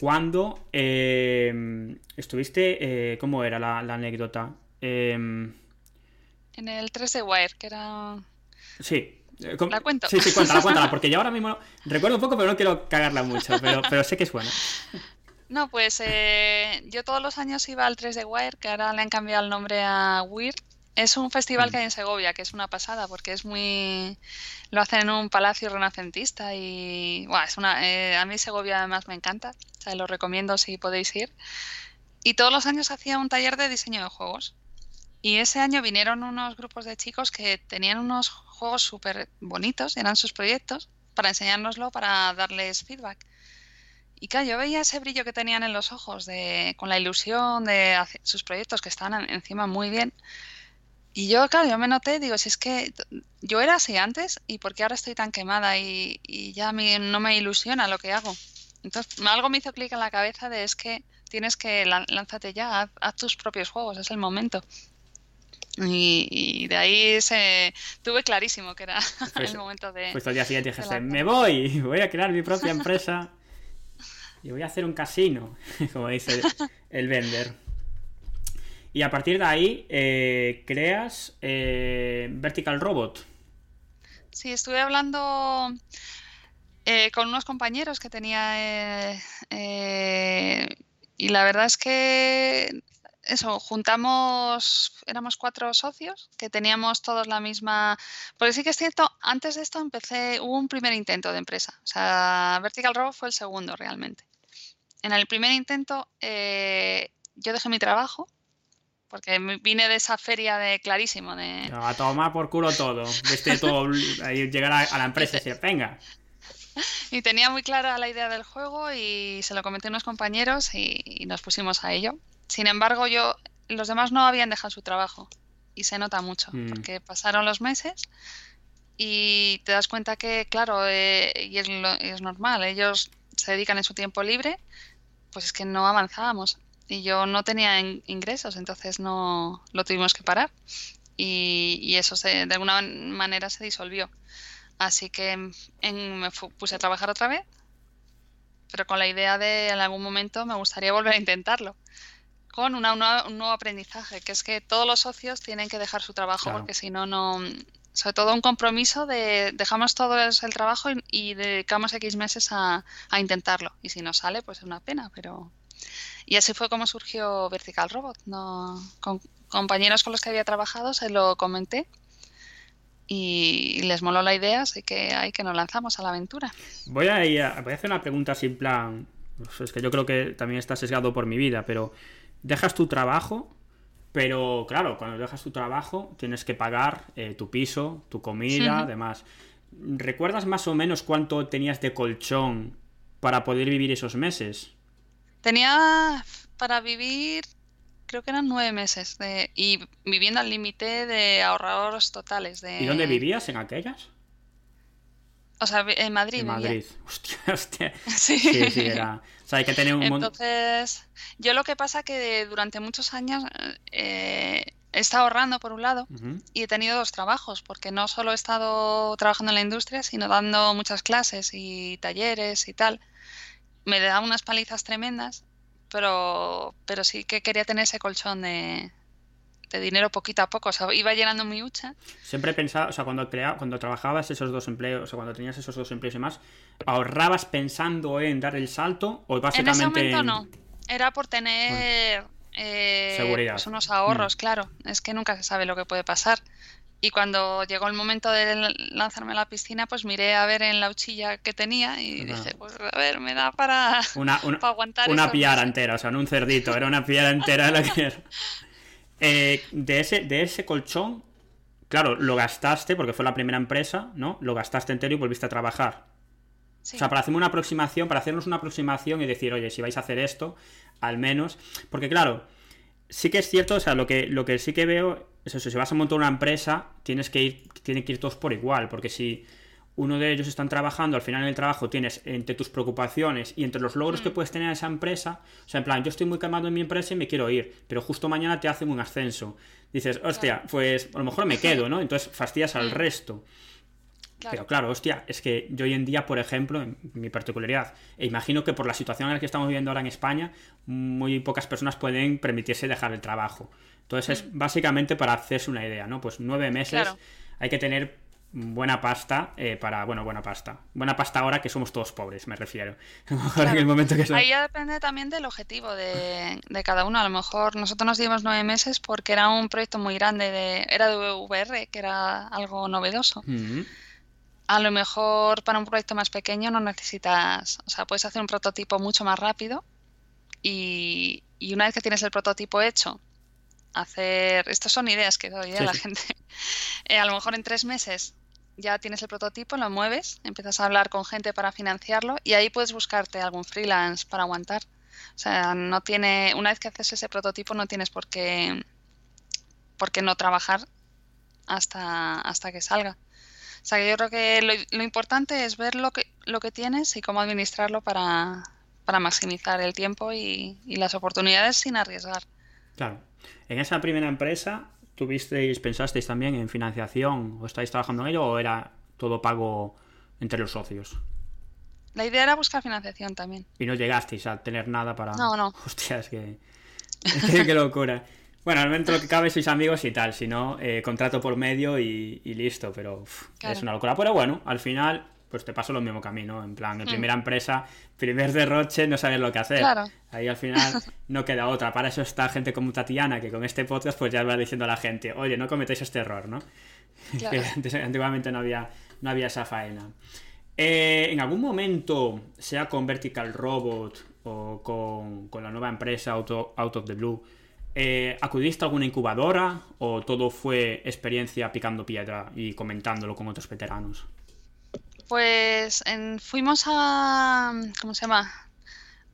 cuando em, estuviste, eh, ¿cómo era la anécdota? Em, en el 3 de Wire, que era... Sí. Eh, ¿La cuento? Sí, sí, cuéntala, cuéntala, porque yo ahora mismo recuerdo un poco, pero no quiero cagarla mucho, pero, pero sé que es buena. No, pues eh, yo todos los años iba al 3 de Wire, que ahora le han cambiado el nombre a Weird. Es un festival mm. que hay en Segovia, que es una pasada, porque es muy... Lo hacen en un palacio renacentista y... Bueno, es una... Eh, a mí Segovia además me encanta, o sea, lo recomiendo si podéis ir. Y todos los años hacía un taller de diseño de juegos. Y ese año vinieron unos grupos de chicos que tenían unos juegos súper bonitos, eran sus proyectos, para enseñárnoslo, para darles feedback. Y claro, yo veía ese brillo que tenían en los ojos, de, con la ilusión de sus proyectos que estaban encima muy bien. Y yo, claro, yo me noté, digo, si es que yo era así antes y por qué ahora estoy tan quemada y, ya a mí no me ilusiona lo que hago. Entonces, algo me hizo clic en la cabeza de es que tienes que lánzate ya, haz tus propios juegos, es el momento. Y, de ahí se tuve clarísimo que era el momento de. Pues al día siguiente dijiste, me voy, voy a crear mi propia empresa y voy a hacer un casino, como dice el vender. Y a partir de ahí eh, creas eh, Vertical Robot. Sí, estuve hablando eh, con unos compañeros que tenía y la verdad es que eso, juntamos, éramos cuatro socios que teníamos todos la misma. Porque sí que es cierto, antes de esto empecé, hubo un primer intento de empresa. O sea, Vertical Robot fue el segundo realmente. En el primer intento eh, yo dejé mi trabajo porque vine de esa feria de clarísimo de a tomar por culo todo viste todo llegar a, la empresa y decir venga y tenía muy clara la idea del juego y se lo comenté a unos compañeros y nos pusimos a ello sin embargo, yo, los demás no habían dejado su trabajo y se nota mucho, mm. porque pasaron los meses y te das cuenta que, claro, eh, y es, es normal, ellos se dedican en su tiempo libre, pues es que no avanzábamos y yo no tenía ingresos, entonces no lo tuvimos que parar y, eso se, de alguna manera se disolvió. Así que me puse a trabajar otra vez, pero con la idea de en algún momento me gustaría volver a intentarlo con un nuevo aprendizaje, que es que todos los socios tienen que dejar su trabajo porque si no, no... Sobre todo un compromiso de dejamos todo el trabajo y, dedicamos X meses a, intentarlo. Y si no sale, pues es una pena, pero... Y así fue como surgió Vertical Robot. No, con compañeros con los que había trabajado se lo comenté y les moló la idea, así que ahí que nos lanzamos a la aventura. Voy a, voy a hacer una pregunta sin plan. Es que yo creo que también está sesgado por mi vida, pero dejas tu trabajo, pero claro, cuando dejas tu trabajo tienes que pagar eh, tu piso, tu comida, además. ¿Recuerdas más o menos cuánto tenías de colchón para poder vivir esos meses? Tenía para vivir, creo que eran nueve meses, de, y viviendo al límite de ahorradores totales. De... ¿Y dónde vivías en aquellas? O sea, en Madrid. En Madrid. Hostia, hostia. Sí. sí, sí, era. O sea, hay que tener un Entonces, yo lo que pasa que durante muchos años eh, he estado ahorrando por un lado y he tenido dos trabajos, porque no solo he estado trabajando en la industria, sino dando muchas clases y talleres y tal. Me da unas palizas tremendas, pero, pero sí que quería tener ese colchón de, de dinero poquito a poco. O sea, iba llenando mi hucha. Siempre pensaba, o sea, cuando, crea, cuando trabajabas esos dos empleos, o sea, cuando tenías esos dos empleos y más, ¿ahorrabas pensando en dar el salto o En básicamente... ese momento no. Era por tener eh, Seguridad. pues unos ahorros, claro. Es que nunca se sabe lo que puede pasar. Y cuando llegó el momento de lanzarme a la piscina, pues miré a ver en la uchilla que tenía y Ajá. dije, pues a ver, me da para, Una, una, para aguantar una piara meses. entera, o sea, no un cerdito, era una piara entera la que era. Eh, de, ese, de ese colchón, claro, lo gastaste porque fue la primera empresa, ¿no? Lo gastaste entero y volviste a trabajar. Sí. O sea, para hacerme una aproximación, para hacernos una aproximación y decir, oye, si vais a hacer esto, al menos. Porque claro, sí que es cierto, o sea, lo que, lo que sí que veo es eso, si vas a montar una empresa, tienes que ir, tienen que ir todos por igual, porque si uno de ellos están trabajando, al final en el trabajo tienes entre tus preocupaciones y entre los logros que puedes tener en esa empresa, o sea, en plan, yo estoy muy quemado en mi empresa y me quiero ir, pero justo mañana te hacen un ascenso. Dices, hostia, pues a lo mejor me quedo, ¿no? Entonces fastidias al resto. Claro. Pero claro, hostia, es que yo hoy en día, por ejemplo, en mi particularidad, e imagino que por la situación en la que estamos viviendo ahora en España, muy pocas personas pueden permitirse dejar el trabajo. Entonces, es básicamente para hacerse una idea, ¿no? Pues nueve meses Claro. hay que tener buena pasta eh, para, bueno, buena pasta. Buena pasta ahora que somos todos pobres, me refiero. A lo mejor en el momento que... Ahí ya depende también del objetivo de, de cada uno. A lo mejor nosotros nos dimos nueve meses porque era un proyecto muy grande, de, era de VR, que era algo novedoso. Mm, A lo mejor para un proyecto más pequeño no necesitas, o sea, puedes hacer un prototipo mucho más rápido y, y una vez que tienes el prototipo hecho, hacer, estas son ideas que doy ¿eh? a Sí, la gente, Eh, a lo mejor en tres meses ya tienes el prototipo, lo mueves, empiezas a hablar con gente para financiarlo y ahí puedes buscarte algún freelance para aguantar. O sea, no tiene, una vez que haces ese prototipo no tienes por qué, por qué no trabajar hasta, hasta que salga. O sea, que yo creo que lo, lo importante es ver lo que, lo que tienes y cómo administrarlo para, para maximizar el tiempo y, y las oportunidades sin arriesgar. Claro. En esa primera empresa, ¿tuvisteis, pensasteis también en financiación o estáis trabajando en ello o era todo pago entre los socios? La idea era buscar financiación también. Y no llegasteis a tener nada para. No, no. Hostia, es que. es que qué locura. Bueno, al menos lo que cabe sois amigos y tal, si no, eh, contrato por medio y, y listo, pero uf, Claro. es una locura. Pero bueno, al final, pues te pasó lo mismo camino. En plan, en Mm. primera empresa, primer derroche, no sabes lo que hacer. Claro. Ahí al final no queda otra. Para eso está gente como Tatiana, que con este podcast pues ya va diciendo a la gente, oye, no cometéis este error, ¿no? Claro. Que antes- antiguamente no había, no había esa faena. Eh, ¿En algún momento, sea con Vertical Robot o con, con la nueva empresa Auto- Out of the Blue, eh, ¿acudiste a alguna incubadora o todo fue experiencia picando piedra y comentándolo con otros veteranos? Pues en- fuimos a, ¿cómo se llama?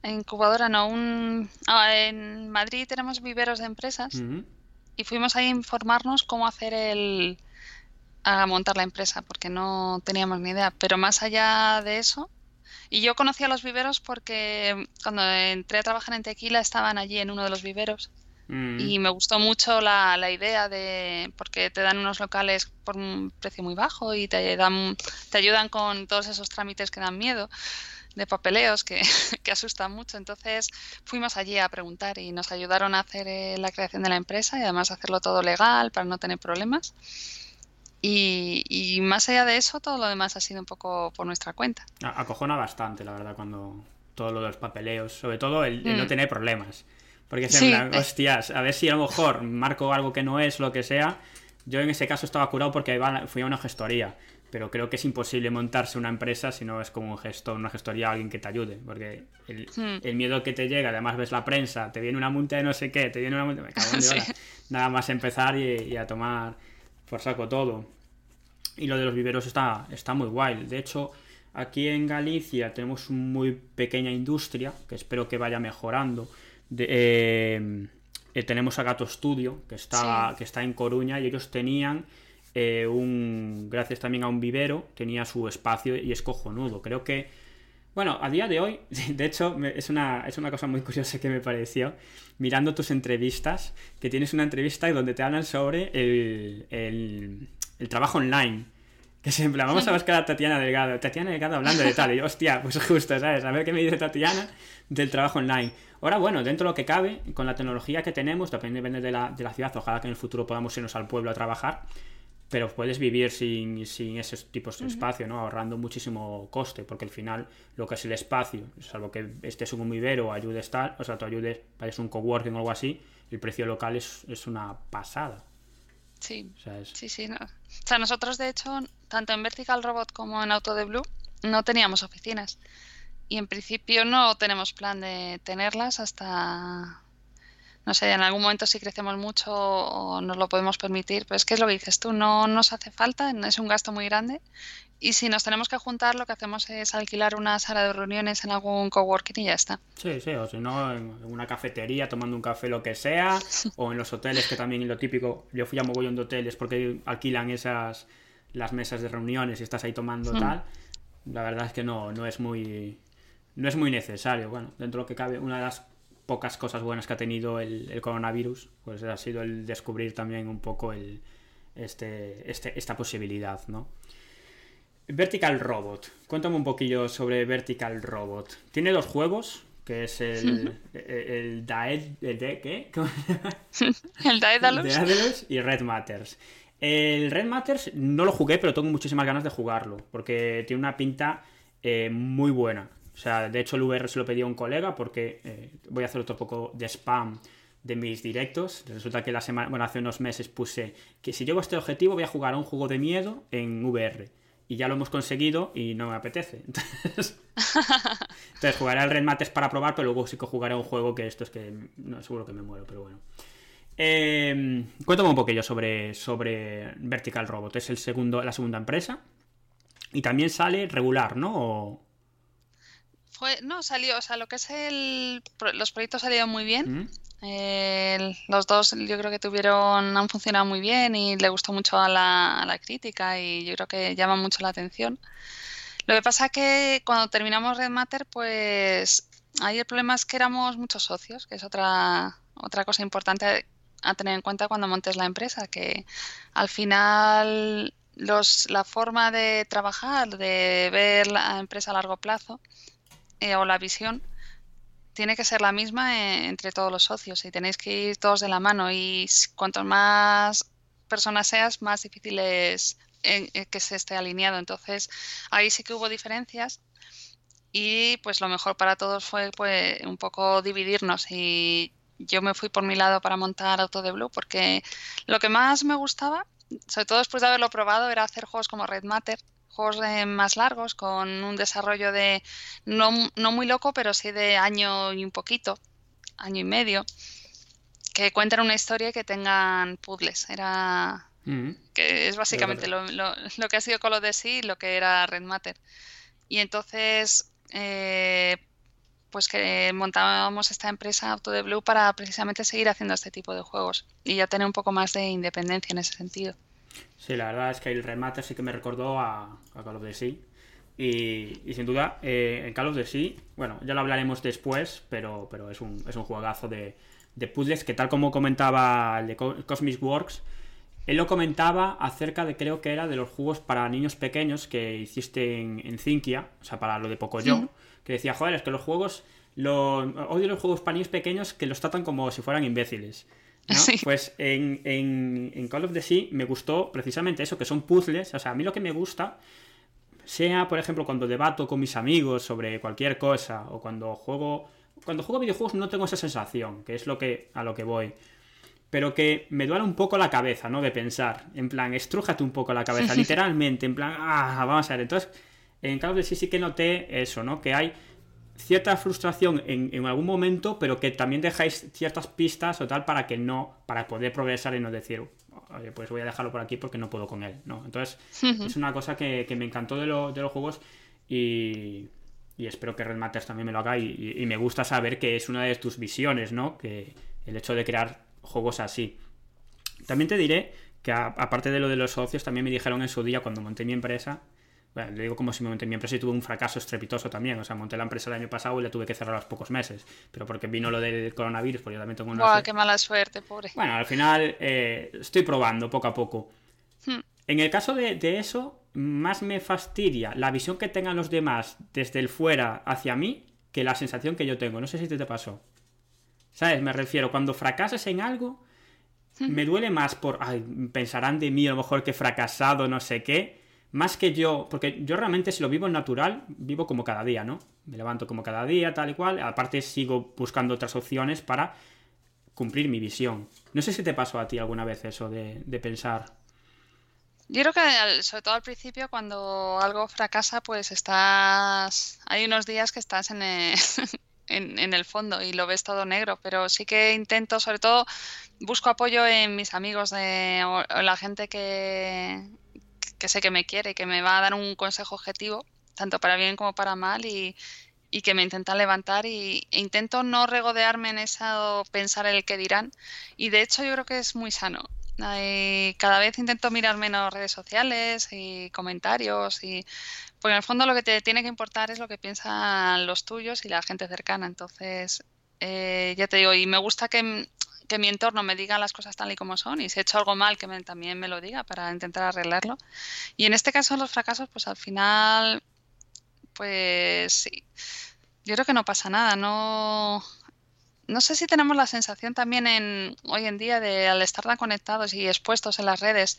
Incubadora, no, un, ah, en Madrid tenemos viveros de empresas y fuimos ahí a informarnos cómo hacer el, a montar la empresa, porque no teníamos ni idea. Pero más allá de eso, y yo conocí a los viveros porque cuando entré a trabajar en Tequila estaban allí en uno de los viveros Mm. y me gustó mucho la, la idea de, porque te dan unos locales por un precio muy bajo y te dan, te ayudan con todos esos trámites que dan miedo de papeleos que, que asustan mucho. Entonces fuimos allí a preguntar y nos ayudaron a hacer eh, la creación de la empresa y además hacerlo todo legal para no tener problemas. Y, y más allá de eso, todo lo demás ha sido un poco por nuestra cuenta. Acojona bastante, la verdad, cuando todo lo de los papeleos, sobre todo el, el no Mm. tener problemas. Porque Sí. plan, hostias, a ver si a lo mejor marco algo que no es lo que sea. Yo en ese caso estaba curado porque fui a una gestoría, pero creo que es imposible montarse una empresa si no es como un gestor, una gestoría, alguien que te ayude. Porque el, Mm. el miedo que te llega, además ves la prensa, te viene una multa de no sé qué, te viene una multa. Me cago en Sí. Nada más empezar y, y a tomar por saco todo. Y lo de los viveros está, está muy guay. De hecho, aquí en Galicia tenemos una muy pequeña industria, que espero que vaya mejorando. Eh, eh, tenemos a Gato Studio, que está, que está en Coruña, y ellos tenían eh, un, gracias también a un vivero, tenía su espacio y es cojonudo. Creo que, bueno, a día de hoy, de hecho, es una, es una cosa muy curiosa que me pareció, mirando tus entrevistas, que tienes una entrevista donde te hablan sobre el, el trabajo online. Que siempre vamos a buscar a Tatiana Delgado. Tatiana Delgado hablando de tal. Y yo, hostia, pues justo, ¿sabes? A ver qué me dice Tatiana del trabajo online. Ahora, bueno, dentro de lo que cabe, con la tecnología que tenemos, depende, de, la, de la ciudad, ojalá que en el futuro podamos irnos al pueblo a trabajar, pero puedes vivir sin, sin esos tipos de espacio, ¿no? Ahorrando muchísimo coste, porque al final lo que es el espacio, salvo que estés en un vivero o ayudes tal, o sea, tú ayudes, vayas un coworking o algo así, el precio local es, es una pasada. Sí, sí, sí. No. O sea, nosotros de hecho, tanto en Vertical Robot como en Auto de Blue, no teníamos oficinas. Y en principio no tenemos plan de tenerlas hasta, no sé, en algún momento si crecemos mucho o nos lo podemos permitir. Pero es que es lo que dices tú, no nos hace falta, es un gasto muy grande y si nos tenemos que juntar, lo que hacemos es alquilar una sala de reuniones en algún coworking y ya está. Sí, sí, o si no, en una cafetería tomando un café, lo que sea, o en los hoteles, que también es lo típico. Yo fui a mogollón de hoteles porque alquilan esas las mesas de reuniones y estás ahí tomando hmm. tal. La verdad es que no, no es muy no es muy necesario. Bueno, dentro de lo que cabe, una de las pocas cosas buenas que ha tenido el, el coronavirus, pues ha sido el descubrir también un poco el, este, este, esta posibilidad, ¿no? Vertical Robot. Cuéntame un poquillo sobre Vertical Robot. Tiene dos juegos, que es el, el, Daed, el de, ¿qué? el Daedalus y Red Matters. El Red Matters no lo jugué, pero tengo muchísimas ganas de jugarlo, porque tiene una pinta eh, muy buena. O sea, de hecho el VR se lo pedí a un colega porque eh, voy a hacer otro poco de spam de mis directos. Resulta que la semana, bueno, hace unos meses puse que si llego a este objetivo voy a jugar a un juego de miedo en VR y ya lo hemos conseguido y no me apetece. Entonces, jugaré al Red Mates para probar, pero luego sí que jugaré un juego que esto es que no seguro que me muero, pero bueno. Eh, cuéntame un poquillo sobre, sobre Vertical Robot. Es el segundo, la segunda empresa. Y también sale regular, ¿no? Fue, no, salió, o sea, lo que es el. Los proyectos salieron muy bien. ¿Mm? los dos yo creo que tuvieron, han funcionado muy bien y le gustó mucho a la, crítica y yo creo que llaman mucho la atención. Lo que pasa que cuando terminamos Red Matter, pues ahí el problema es que éramos muchos socios, que es otra, otra cosa importante a tener en cuenta cuando montes la empresa, que al final los, la forma de trabajar, de ver la empresa a largo plazo eh, o la visión, tiene que ser la misma eh, entre todos los socios y tenéis que ir todos de la mano y cuanto más personas seas, más difícil es eh, que se esté alineado. Entonces, ahí sí que hubo diferencias y pues lo mejor para todos fue pues un poco dividirnos y yo me fui por mi lado para montar Auto de Blue porque lo que más me gustaba, sobre todo después de haberlo probado, era hacer juegos como Red Matter juegos más largos, con un desarrollo de no, no muy loco, pero sí de año y un poquito, año y medio, que cuenten una historia y que tengan puzzles. Era. Mm. que es básicamente lo, lo, lo, que ha sido Call of Duty y lo que era Red Matter. Y entonces. Eh, pues que montábamos esta empresa Auto de Blue para precisamente seguir haciendo este tipo de juegos y ya tener un poco más de independencia en ese sentido. Sí, la verdad es que el remate sí que me recordó a, Call of Duty. Y, y sin duda, eh, en Call of Duty, bueno, ya lo hablaremos después, pero, pero es, un, es un juegazo de, de puzzles que tal como comentaba el de Cosmic Works, él lo comentaba acerca de, creo que era de los juegos para niños pequeños que hiciste en, en Zinkia, o sea, para lo de Pocoyo, que decía, joder, es que los juegos, lo, odio los juegos para niños pequeños que los tratan como si fueran imbéciles. Pues en, en, Call of Duty me gustó precisamente eso, que son puzzles. O sea, a mí lo que me gusta, sea por ejemplo cuando debato con mis amigos sobre cualquier cosa, o cuando juego. Cuando juego videojuegos no tengo esa sensación, que es lo que, a lo que voy. Pero que me duele un poco la cabeza, ¿no? De pensar. En plan, estrújate un poco la cabeza, literalmente. En plan, ah, vamos a ver. Entonces, en Call of Duty sí que noté eso, ¿no? Que hay cierta frustración en, algún momento, pero que también dejáis ciertas pistas o tal para que no, para poder progresar y no decir, oye, pues voy a dejarlo por aquí porque no puedo con él, ¿no? Entonces, es una cosa que, me encantó de, de, los juegos y, espero que Red Matters también me lo haga y, y, me gusta saber que es una de tus visiones, ¿no? Que el hecho de crear juegos así. También te diré que aparte de lo de los socios, también me dijeron en su día cuando monté mi empresa, bueno, le digo como si me monté mi empresa y tuve un fracaso estrepitoso también. O sea, monté la empresa el año pasado y la tuve que cerrar a los pocos meses. Pero porque vino lo del coronavirus, pues yo también tengo una. qué mala suerte, pobre! Bueno, al final eh, estoy probando poco a poco. Hmm. En el caso de, de, eso, más me fastidia la visión que tengan los demás desde el fuera hacia mí que la sensación que yo tengo. No sé si te, te pasó. ¿Sabes? Me refiero, cuando fracasas en algo, hmm. me duele más por. Ay, pensarán de mí a lo mejor que he fracasado, no sé qué más que yo, porque yo realmente si lo vivo en natural, vivo como cada día, ¿no? Me levanto como cada día, tal y cual. Aparte sigo buscando otras opciones para cumplir mi visión. No sé si te pasó a ti alguna vez eso de, pensar. Yo creo que sobre todo al principio cuando algo fracasa, pues estás... Hay unos días que estás en el, en, el fondo y lo ves todo negro, pero sí que intento, sobre todo, busco apoyo en mis amigos de, o la gente que, que sé que me quiere, que me va a dar un consejo objetivo, tanto para bien como para mal, y, que me intenta levantar y, e intento no regodearme en eso, pensar en el que dirán. Y de hecho yo creo que es muy sano. cada vez intento mirar menos redes sociales y comentarios y porque en el fondo lo que te tiene que importar es lo que piensan los tuyos y la gente cercana. Entonces, eh, ya te digo, y me gusta que que mi entorno me diga las cosas tal y como son y si he hecho algo mal que también me lo diga para intentar arreglarlo. Y en este caso los fracasos, pues al final, pues sí, yo creo que no pasa nada, no... No sé si tenemos la sensación también en hoy en día de al estar tan conectados y expuestos en las redes,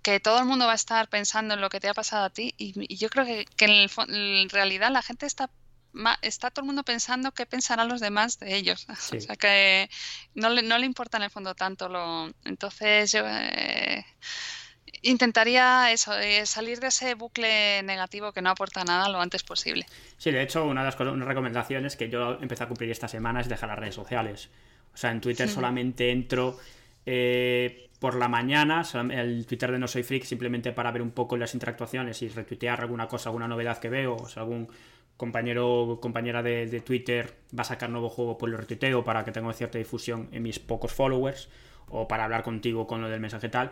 que todo el mundo va a estar pensando en lo que te ha pasado a ti y, yo creo que, que en, realidad la gente está está todo el mundo pensando qué pensarán los demás de ellos. O sea que no le, no le importa en el fondo tanto lo. Entonces yo eh, intentaría eso, eh, salir de ese bucle negativo que no aporta nada lo antes posible. Sí, de hecho, una de las cosas, recomendaciones que yo empecé a cumplir esta semana es dejar las redes sociales. O sea, en Twitter solamente entro. Eh, por la mañana, el Twitter de No Soy Freak, simplemente para ver un poco las interactuaciones y retuitear alguna cosa, alguna novedad que veo, o sea, algún compañero compañera de, Twitter va a sacar nuevo juego, por pues lo retuiteo para que tenga cierta difusión en mis pocos followers o para hablar contigo con lo del mensaje tal.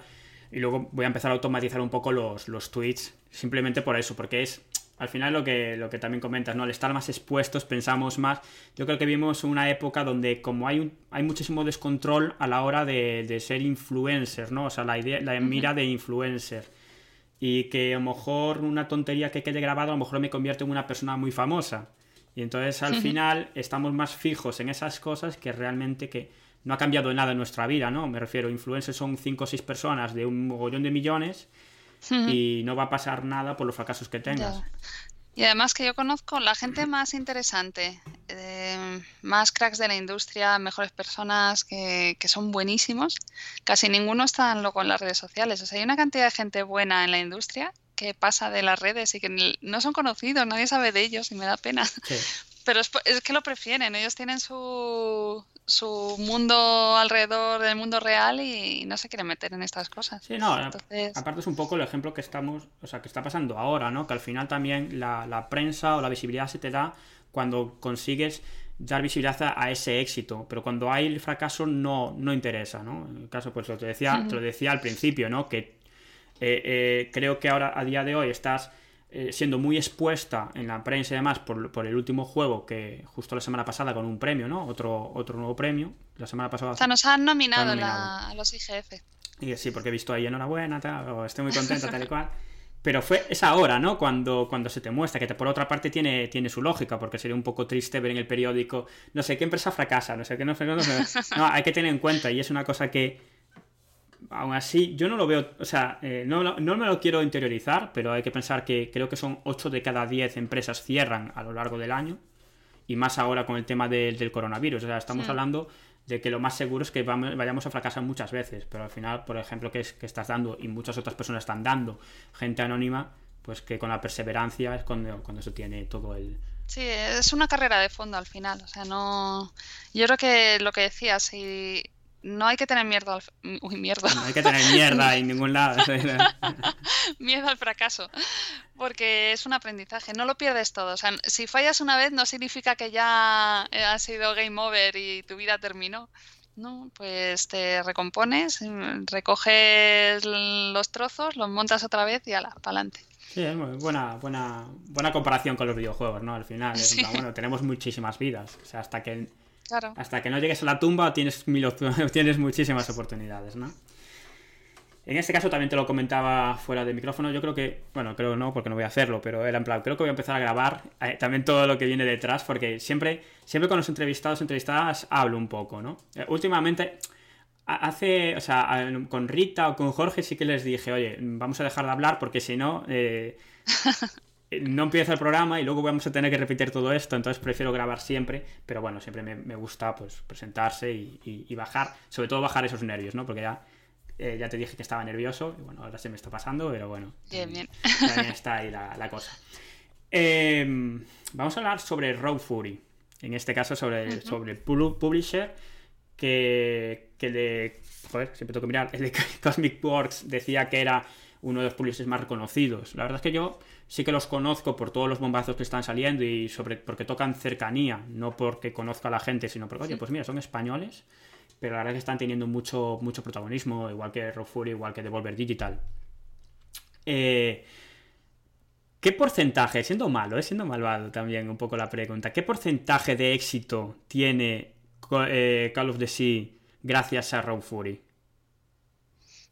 Y luego voy a empezar a automatizar un poco los, los tweets, simplemente por eso, porque es al final lo que, lo que también comentas, ¿no? Al estar más expuestos, pensamos más. Yo creo que vivimos una época donde como hay, un, hay muchísimo descontrol a la hora de, de ser influencer, ¿no? O sea, la, idea, la mira de influencer y que a lo mejor una tontería que quede grabado a lo mejor me convierte en una persona muy famosa. Y entonces al final estamos más fijos en esas cosas que realmente que no ha cambiado nada en nuestra vida, ¿no? Me refiero, influencers son 5 o 6 personas de un mogollón de millones y no va a pasar nada por los fracasos que tengas. Y además que yo conozco la gente más interesante, eh, más cracks de la industria, mejores personas que, que, son buenísimos. Casi ninguno está loco en las redes sociales. O sea, hay una cantidad de gente buena en la industria que pasa de las redes y que no son conocidos, nadie sabe de ellos y me da pena. Pero es, es que lo prefieren, ellos tienen su, su mundo alrededor del mundo real y no se quiere meter en estas cosas. Sí, no, aparte es un poco el ejemplo que estamos, o sea, que está pasando ahora, ¿no? Que al final también la, prensa o la visibilidad se te da cuando consigues dar visibilidad a, ese éxito, pero cuando hay el fracaso no, no interesa, ¿no? En el caso, pues lo te decía, te lo decía al principio, ¿no? Que eh, eh, creo que ahora, a día de hoy, estás eh, siendo muy expuesta en la prensa y demás por, por, el último juego que justo la semana pasada con un premio, ¿no? Otro, otro nuevo premio. La semana pasada. O sea, nos han nominado, a los IGF. Y sí, porque he visto ahí enhorabuena, tal, o estoy muy contenta, tal y cual. Pero fue esa hora, ¿no? Cuando, cuando se te muestra, que por otra parte tiene, tiene su lógica, porque sería un poco triste ver en el periódico, no sé qué empresa fracasa, no sé qué no, no, no hay que tener en cuenta, y es una cosa que, aún así, yo no lo veo, o sea, eh, no, no, me lo quiero interiorizar, pero hay que pensar que creo que son 8 de cada 10 empresas cierran a lo largo del año, y más ahora con el tema del coronavirus. O sea, estamos hablando de que lo más seguro es que vayamos a fracasar muchas veces, pero al final, por ejemplo, que, es, que estás dando, y muchas otras personas están dando, gente anónima, pues que con la perseverancia es cuando, cuando se tiene todo el, Sí, es una carrera de fondo al final. O sea, no. Yo creo que lo que decías, si no hay que tener miedo al... Uy, mierda. No hay que tener mierda en ningún lado. miedo al fracaso. Porque es un aprendizaje. No lo pierdes todo. O sea, si fallas una vez no significa que ya ha sido game over y tu vida terminó. No, pues te recompones, recoges los trozos, los montas otra vez y ala, para adelante. Sí, es muy buena, buena, buena comparación con los videojuegos, ¿no? Al final, bueno, tenemos muchísimas vidas. O sea, hasta que hasta que no llegues a la tumba tienes, mil, tienes muchísimas oportunidades, ¿no? En este caso también te lo comentaba fuera de micrófono. Yo creo que, bueno, creo no, porque no voy a hacerlo, pero era en plan, creo que voy a empezar a grabar eh, también todo lo que viene detrás, porque siempre, siempre con los entrevistados, entrevistadas, hablo un poco, ¿no? Eh, últimamente, hace, o sea, con Rita o con Jorge sí que les dije, oye, vamos a dejar de hablar porque si no, eh, no empieza el programa y luego vamos a tener que repetir todo esto, entonces prefiero grabar siempre, pero bueno, siempre me, gusta pues presentarse y, bajar, sobre todo bajar esos nervios, ¿no? Porque ya, eh, ya te dije que estaba nervioso y bueno, ahora se me está pasando, pero bueno, bien, bien. También está ahí la, cosa. Em, vamos a hablar sobre Road Fury, en este caso sobre, sobre Publisher, que, que de, joder, siempre tengo que mirar, el de Cosmic Works decía que era uno de los publishers más reconocidos. La verdad es que yo sí que los conozco por todos los bombazos que están saliendo y sobre porque tocan cercanía, no porque conozca a la gente, sino porque, oye, pues mira, son españoles, pero la verdad es que están teniendo mucho, mucho protagonismo, igual que Rock Fury, igual que Devolver Digital. Eh, ¿Qué porcentaje, siendo malo, eh, siendo malvado también un poco la pregunta, ¿qué porcentaje de éxito tiene eh, Call of the Sea gracias a Rogue Fury?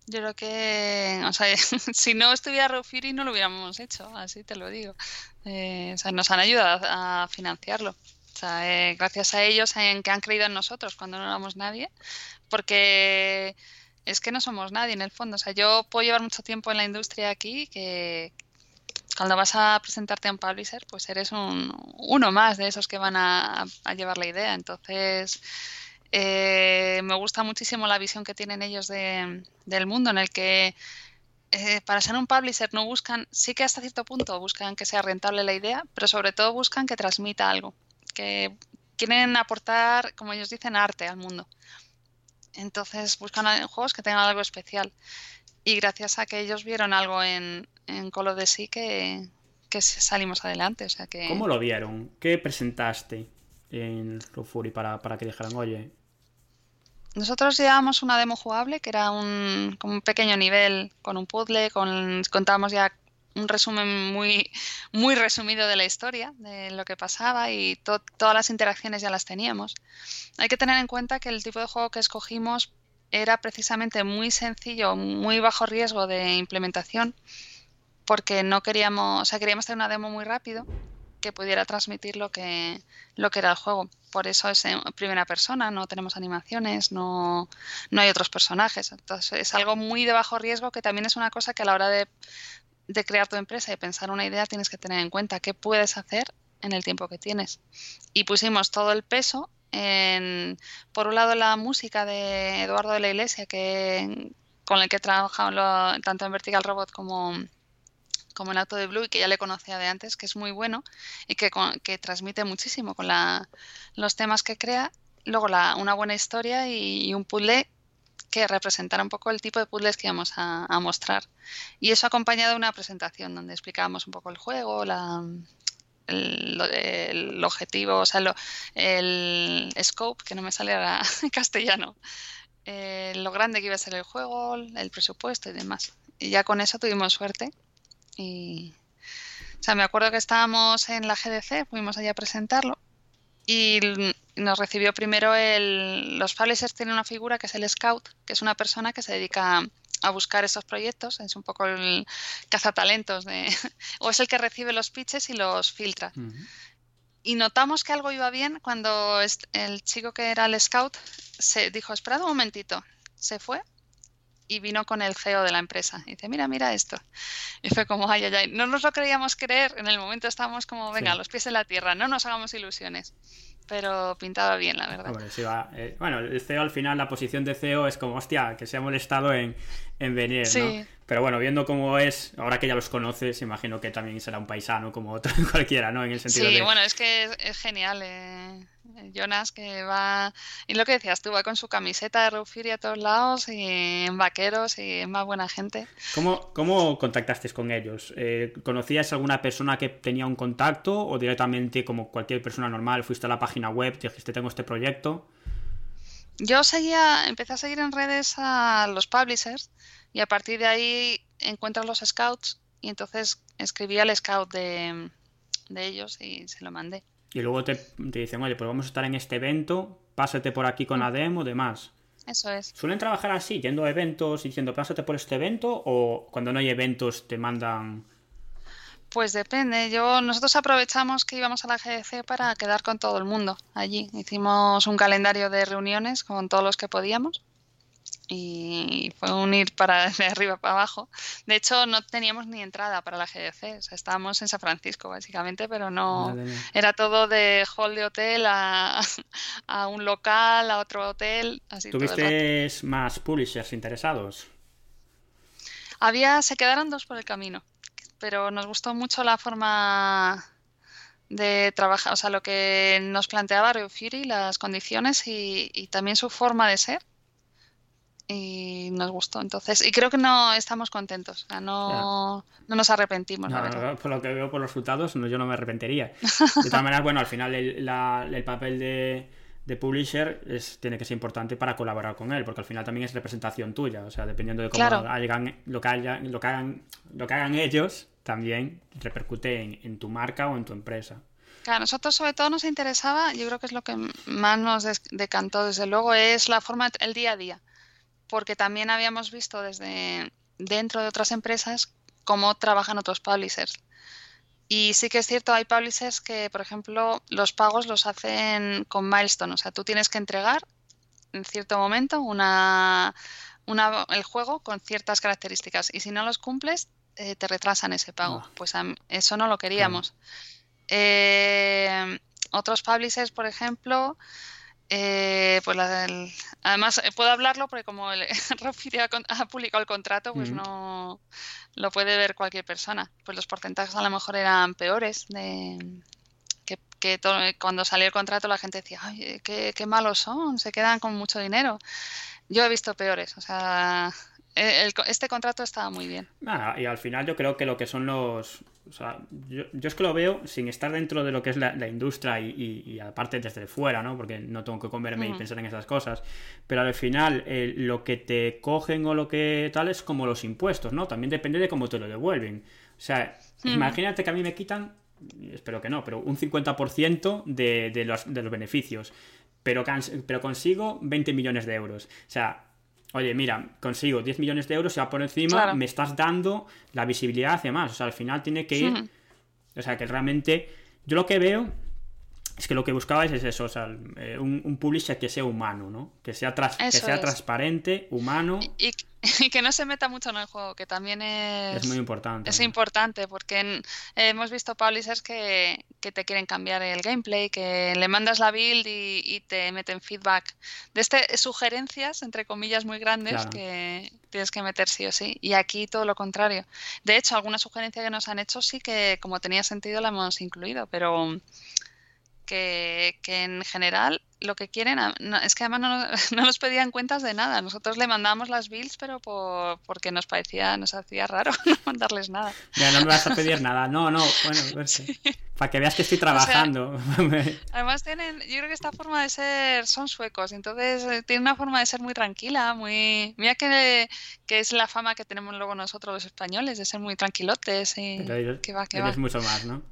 Yo creo que, o sea, si no estuviera Rogue Fury no lo hubiéramos hecho, así te lo digo. Eh, o sea, nos han ayudado a, financiarlo. O sea, eh, gracias a ellos en que han creído en nosotros cuando no éramos nadie, porque es que no somos nadie en el fondo. O sea, yo puedo llevar mucho tiempo en la industria aquí que cuando vas a presentarte a un publisher, pues eres un, uno más de esos que van a, llevar la idea. Entonces, eh, me gusta muchísimo la visión que tienen ellos del mundo en el que eh, para ser un publisher no buscan, sí que hasta cierto punto buscan que sea rentable la idea, pero sobre todo buscan que transmita algo, que quieren aportar, como ellos dicen, arte al mundo. Entonces buscan juegos que tengan algo especial. Y gracias a que ellos vieron algo en, en Call of Sea que, que salimos adelante. O sea que... ¿Cómo lo vieron? ¿Qué presentaste en Fury para, para que dijeran, oye, nosotros llevábamos una demo jugable que era un, como un pequeño nivel con un puzzle, con, contábamos ya un resumen muy, muy resumido de la historia, de lo que pasaba y todas las interacciones ya las teníamos. Hay que tener en cuenta que el tipo de juego que escogimos era precisamente muy sencillo, muy bajo riesgo de implementación, porque no queríamos, o sea, queríamos tener una demo muy rápido que pudiera transmitir lo que, lo que era el juego. Por eso es en primera persona, no tenemos animaciones, no, no hay otros personajes. Entonces es algo muy de bajo riesgo que también es una cosa que a la hora de, de crear tu empresa y pensar una idea tienes que tener en cuenta qué puedes hacer en el tiempo que tienes. Y pusimos todo el peso en, por un lado, la música de Eduardo de la Iglesia, que, con el que he trabajado tanto en Vertical Robot como como en Auto de Blue y que ya le conocía de antes, que es muy bueno y que, transmite muchísimo con la, los temas que crea. Luego la, una buena historia y, un puzzle que representara un poco el tipo de puzzles que íbamos a, mostrar. Y eso acompañado de una presentación donde explicábamos un poco el juego, la, el, objetivo, o sea, el scope, que no me sale ahora en castellano, eh, lo grande que iba a ser el juego, el presupuesto y demás. Y ya con eso tuvimos suerte y, o sea, me acuerdo que estábamos en la GDC, fuimos allá a presentarlo y nos recibió primero el... Los publishers tienen una figura que es el scout, que es una persona que se dedica a buscar esos proyectos, es un poco el cazatalentos de, o es el que recibe los pitches y los filtra. Y notamos que algo iba bien cuando el chico que era el scout se dijo, esperad un momentito, se fue y vino con el CEO de la empresa. Y dice, mira, mira esto. Y fue como, ay, ay, ay. No nos lo creíamos creer. En el momento estábamos como, venga, los pies en la tierra, no nos hagamos ilusiones. Pero pintaba bien, la verdad. Eh, bueno, el CEO al final, la posición de CEO es como, hostia, que se ha molestado en, en venir, ¿no? Pero bueno, viendo cómo es, ahora que ya los conoces, imagino que también será un paisano como otro, cualquiera, ¿no? En el sentido sí, bueno, es que es, genial. Eh Jonas que va, y lo que decías tú, va con su camiseta de Reufiri a todos lados y en vaqueros y es más buena gente. ¿Cómo, cómo contactaste con ellos? Eh, ¿Conocías alguna persona que tenía un contacto o directamente como cualquier persona normal fuiste a la página web, dijiste tengo este proyecto? Yo seguía, empecé a seguir en redes a los publishers y a partir de ahí encuentras los scouts y entonces escribí al scout de, de ellos y se lo mandé. Y luego te, te, dicen, oye, pues vamos a estar en este evento, pásate por aquí con la demo, demás. Eso es. ¿Suelen trabajar así, yendo a eventos y diciendo, pásate por este evento? ¿O cuando no hay eventos te mandan pues depende. Yo nosotros aprovechamos que íbamos a la GDC para quedar con todo el mundo allí. Hicimos un calendario de reuniones con todos los que podíamos y fue un ir para de arriba para abajo. De hecho, no teníamos ni entrada para la GDC, o sea, estábamos en San Francisco básicamente, pero no era todo de hall de hotel a, a un local, a otro hotel, así ¿Tuviste más publishers interesados? Había, se quedaron dos por el camino pero nos gustó mucho la forma de trabajar, o sea, lo que nos planteaba Rio Fury, las condiciones y, también su forma de ser. Y nos gustó, entonces. Y creo que no estamos contentos, o sea, no, no nos arrepentimos, la verdad. Por lo que veo por los resultados, yo no me arrepentiría. De todas maneras, bueno, al final el papel de de publisher es, tiene que ser importante para colaborar con él, porque al final también es representación tuya, o sea, dependiendo de cómo hagan, lo, que hagan, lo, que hagan, lo que hagan ellos, también repercute en, tu marca o en tu empresa. Claro, a nosotros sobre todo nos interesaba, yo creo que es lo que más nos decantó desde luego, es la forma, el día a día, porque también habíamos visto desde dentro de otras empresas cómo trabajan otros publishers. Y sí que es cierto, hay publishers que, por ejemplo, los pagos los hacen con milestone. O sea, tú tienes que entregar en cierto momento una, el juego con ciertas características. Y si no los cumples, eh, te retrasan ese pago. Ah. Pues eso no lo queríamos. Eh, otros publishers, por ejemplo, eh, pues además eh, puedo hablarlo porque como el ha, publicado el contrato, pues no lo puede ver cualquier persona. Pues los porcentajes a lo mejor eran peores de que, cuando salió el contrato la gente decía, ay, qué, qué malos son, se quedan con mucho dinero. Yo he visto peores, o sea, eh, este contrato estaba muy bien. y al final yo creo que lo que son los... O sea, yo, es que lo veo sin estar dentro de lo que es la, industria y, aparte desde fuera, ¿no? Porque no tengo que comerme y pensar en esas cosas. Pero al final lo que te cogen o lo que tal es como los impuestos, ¿no? También depende de cómo te lo devuelven. O sea, imagínate que a mí me quitan, espero que no, pero un 50% de, de, los, de los beneficios. Pero, pero consigo 20 millones de euros. O sea, oye, mira, consigo 10 millones de euros y va por encima me estás dando la visibilidad hacia más. O sea, al final tiene que ir. O sea, que realmente. Yo lo que veo es que lo que buscabais es eso, o sea, eh, un, publisher que sea humano, ¿no? Que sea, que sea transparente, humano. Y, que no se meta mucho en el juego, que también es... Es muy importante. Es importante, porque hemos visto publishers que, te quieren cambiar el gameplay, que le mandas la build y, te meten feedback. De este, sugerencias, entre comillas, muy grandes que tienes que meter sí o sí. Y aquí todo lo contrario. De hecho, alguna sugerencia que nos han hecho sí que, como tenía sentido, la hemos incluido, pero que, en general lo que quieren es que además no, no, nos pedían cuentas de nada. Nosotros le mandábamos las bills, pero por, porque nos parecía, nos hacía raro no mandarles nada. Ya no me vas a pedir nada. No, no, bueno, para que veas que estoy trabajando. además tienen, yo creo que esta forma de ser son suecos, entonces eh, tienen una forma de ser muy tranquila, muy, mira que, que es la fama que tenemos luego nosotros los españoles de ser muy tranquilotes y que va, que va. mucho más, ¿no?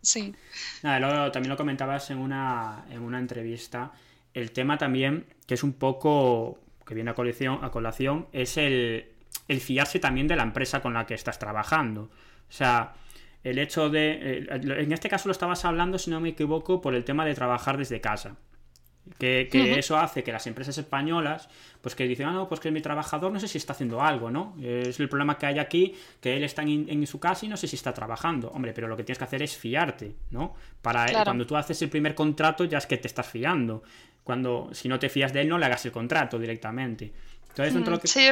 Sí. Nada, también lo comentabas en una, en una entrevista. El tema también, que es un poco, que viene a colación, a colación es el, el fiarse también de la empresa con la que estás trabajando. O sea, el hecho de... En este caso lo estabas hablando, si no me equivoco, por el tema de trabajar desde casa. Que, eso hace que las empresas españolas, pues que dicen, ah, no, pues que mi trabajador no sé si está haciendo algo, ¿no? Es el problema que hay aquí, que él está en, su casa y no sé si está trabajando. Hombre, pero lo que tienes que hacer es fiarte, ¿no? Para cuando tú haces el primer contrato ya es que te estás fiando. Cuando, si no te fías de él, no le hagas el contrato directamente. Entonces, mm, sí,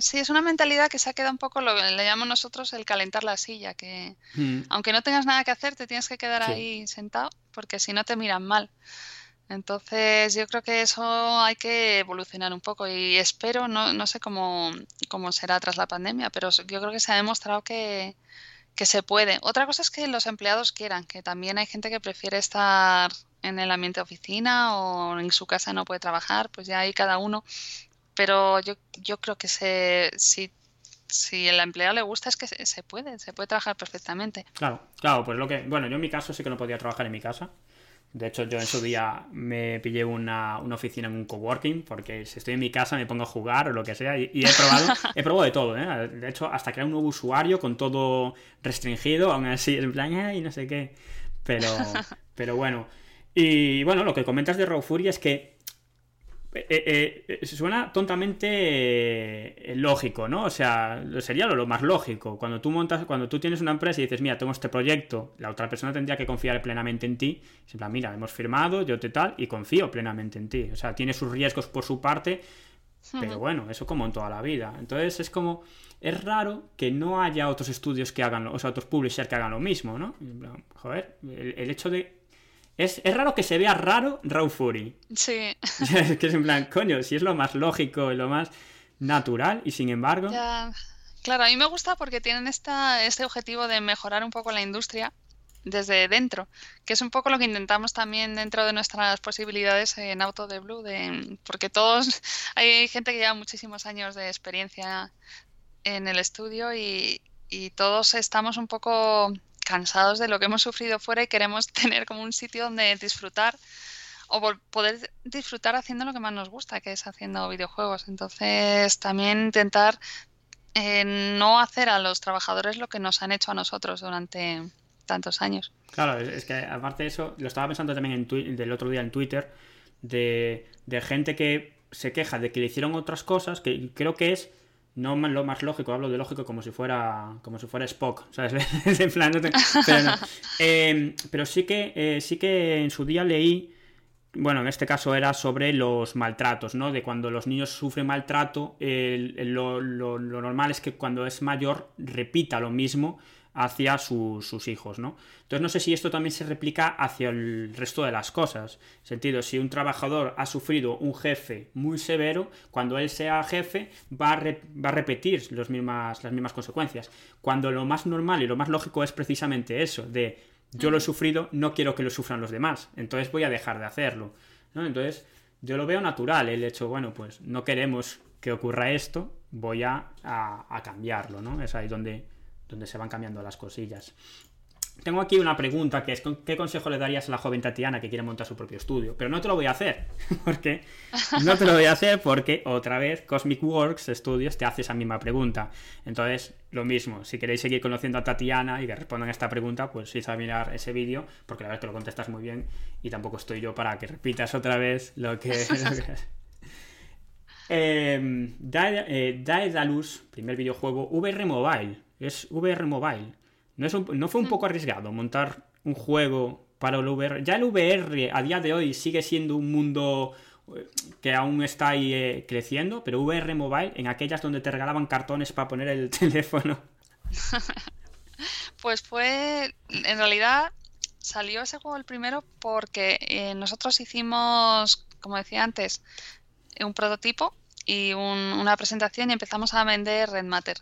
sí, es una mentalidad que se ha quedado un poco lo que le llamamos nosotros el calentar la silla, que mm. aunque no tengas nada que hacer, te tienes que quedar ahí sentado, porque si no te miran mal. Entonces yo creo que eso hay que evolucionar un poco y espero, no, no sé cómo, cómo será tras la pandemia, pero yo creo que se ha demostrado que, que se puede. Otra cosa es que los empleados quieran, que también hay gente que prefiere estar en el ambiente de oficina o en su casa no puede trabajar, pues ya hay cada uno. Pero yo, yo creo que se, si, si el empleado le gusta es que se, se puede, se puede trabajar perfectamente. Claro, claro, pues lo que, bueno, yo en mi caso sí que no podía trabajar en mi casa. De hecho, yo en su día me pillé una, una, oficina en un coworking, porque si estoy en mi casa me pongo a jugar o lo que sea, y, y he probado, he probado de todo, ¿eh? De hecho, hasta crear un nuevo usuario con todo restringido, aún así, en plan, y no sé qué. Pero, pero bueno. Y bueno, lo que comentas de Raw Fury es que eh, eh, eh, suena tontamente eh, lógico, ¿no? O sea, sería lo, lo, más lógico. Cuando tú montas, cuando tú tienes una empresa y dices, mira, tengo este proyecto, la otra persona tendría que confiar plenamente en ti. En plan, mira, hemos firmado, yo te tal, y confío plenamente en ti. O sea, tiene sus riesgos por su parte, pero bueno, eso como en toda la vida. Entonces es como, es raro que no haya otros estudios que hagan, o sea, otros publishers que hagan lo mismo, ¿no? Joder, el, el hecho de es, es, raro que se vea raro Raw Fury. Sí. es que es en plan, coño, si es lo más lógico y lo más natural, y sin embargo. Ya. Claro, a mí me gusta porque tienen esta, este objetivo de mejorar un poco la industria desde dentro, que es un poco lo que intentamos también dentro de nuestras posibilidades en Auto de Blue, de, porque todos, hay gente que lleva muchísimos años de experiencia en el estudio y, y todos estamos un poco cansados de lo que hemos sufrido fuera y queremos tener como un sitio donde disfrutar o poder disfrutar haciendo lo que más nos gusta, que es haciendo videojuegos. Entonces, también intentar eh, no hacer a los trabajadores lo que nos han hecho a nosotros durante tantos años. Claro, es que aparte de eso, lo estaba pensando también en del otro día en Twitter, de, de gente que se queja de que le hicieron otras cosas, que creo que es no lo más lógico, hablo de lógico como si fuera como si fuera Spock, ¿sabes? en plan, no te... pero, no. eh, pero, sí que eh, sí que en su día leí, bueno, en este caso era sobre los maltratos, ¿no? De cuando los niños sufren maltrato, lo, lo, lo, normal es que cuando es mayor repita lo mismo hacia su, sus hijos, ¿no? Entonces no sé si esto también se replica hacia el resto de las cosas. En sentido, si un trabajador ha sufrido un jefe muy severo, cuando él sea jefe va a, va a repetir mismas, las mismas consecuencias. Cuando lo más normal y lo más lógico es precisamente eso, de yo lo he sufrido, no quiero que lo sufran los demás, entonces voy a dejar de hacerlo. ¿no? Entonces yo lo veo natural, el hecho, bueno, pues no queremos que ocurra esto, voy a, a, a cambiarlo, ¿no? Es ahí donde donde se van cambiando las cosillas. Tengo aquí una pregunta que es ¿qué consejo le darías a la joven Tatiana que quiere montar su propio estudio? Pero no te lo voy a hacer, porque no te lo voy a hacer porque otra vez Cosmic Works Studios te hace esa misma pregunta. Entonces, lo mismo, si queréis seguir conociendo a Tatiana y que respondan a esta pregunta, pues ir a mirar ese vídeo, porque la verdad es que lo contestas muy bien y tampoco estoy yo para que repitas otra vez lo que... Lo que... Eh, Daedalus, primer videojuego, VR Mobile es VR Mobile. ¿No, es un, ¿No fue un poco arriesgado montar un juego para el VR? Ya el VR a día de hoy sigue siendo un mundo eh, que aún está ahí eh, creciendo, pero VR Mobile, en aquellas donde te regalaban cartones para poner el teléfono. pues fue, en realidad salió ese juego el primero porque eh, nosotros hicimos, como decía antes, un prototipo y un, una presentación y empezamos a vender Red Matter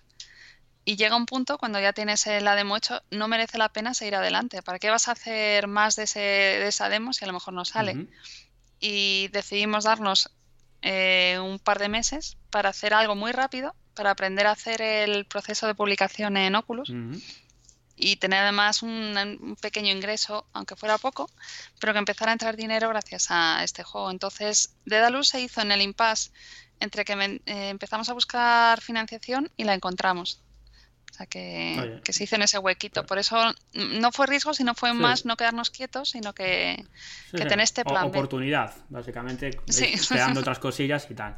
y llega un punto cuando ya tienes la demo hecho, no merece la pena seguir adelante. ¿Para qué vas a hacer más de, ese, de esa demo si a lo mejor no sale? Uh -huh. Y decidimos darnos eh, un par de meses para hacer algo muy rápido, para aprender a hacer el proceso de publicación en Oculus. Uh -huh. Y tener además un, un, pequeño ingreso, aunque fuera poco, pero que empezara a entrar dinero gracias a este juego. Entonces, Dedalus se hizo en el impasse entre que eh, empezamos a buscar financiación y la encontramos. Sea, que, se hizo en ese huequito. Por eso no fue riesgo, sino fue sí. más no quedarnos quietos, sino que, sí, que tener este plan. O oportunidad, básicamente, creando otras cosillas y tal.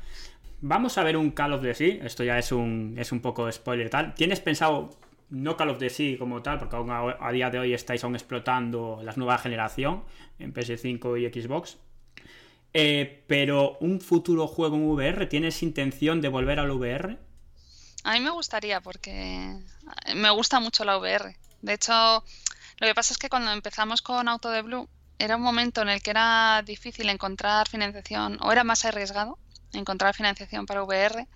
Vamos a ver un Call of the Sea. Esto ya es un, es un poco spoiler tal. ¿Tienes pensado, no Call of the Sea como tal, porque aún a, a día de hoy estáis aún explotando la nueva generación en PS5 y Xbox? Eh, pero un futuro juego en VR, ¿tienes intención de volver al VR? A mí me gustaría porque me gusta mucho la VR. De hecho, lo que pasa es que cuando empezamos con Auto de Blue, era un momento en el que era difícil encontrar financiación o era más arriesgado encontrar financiación para VR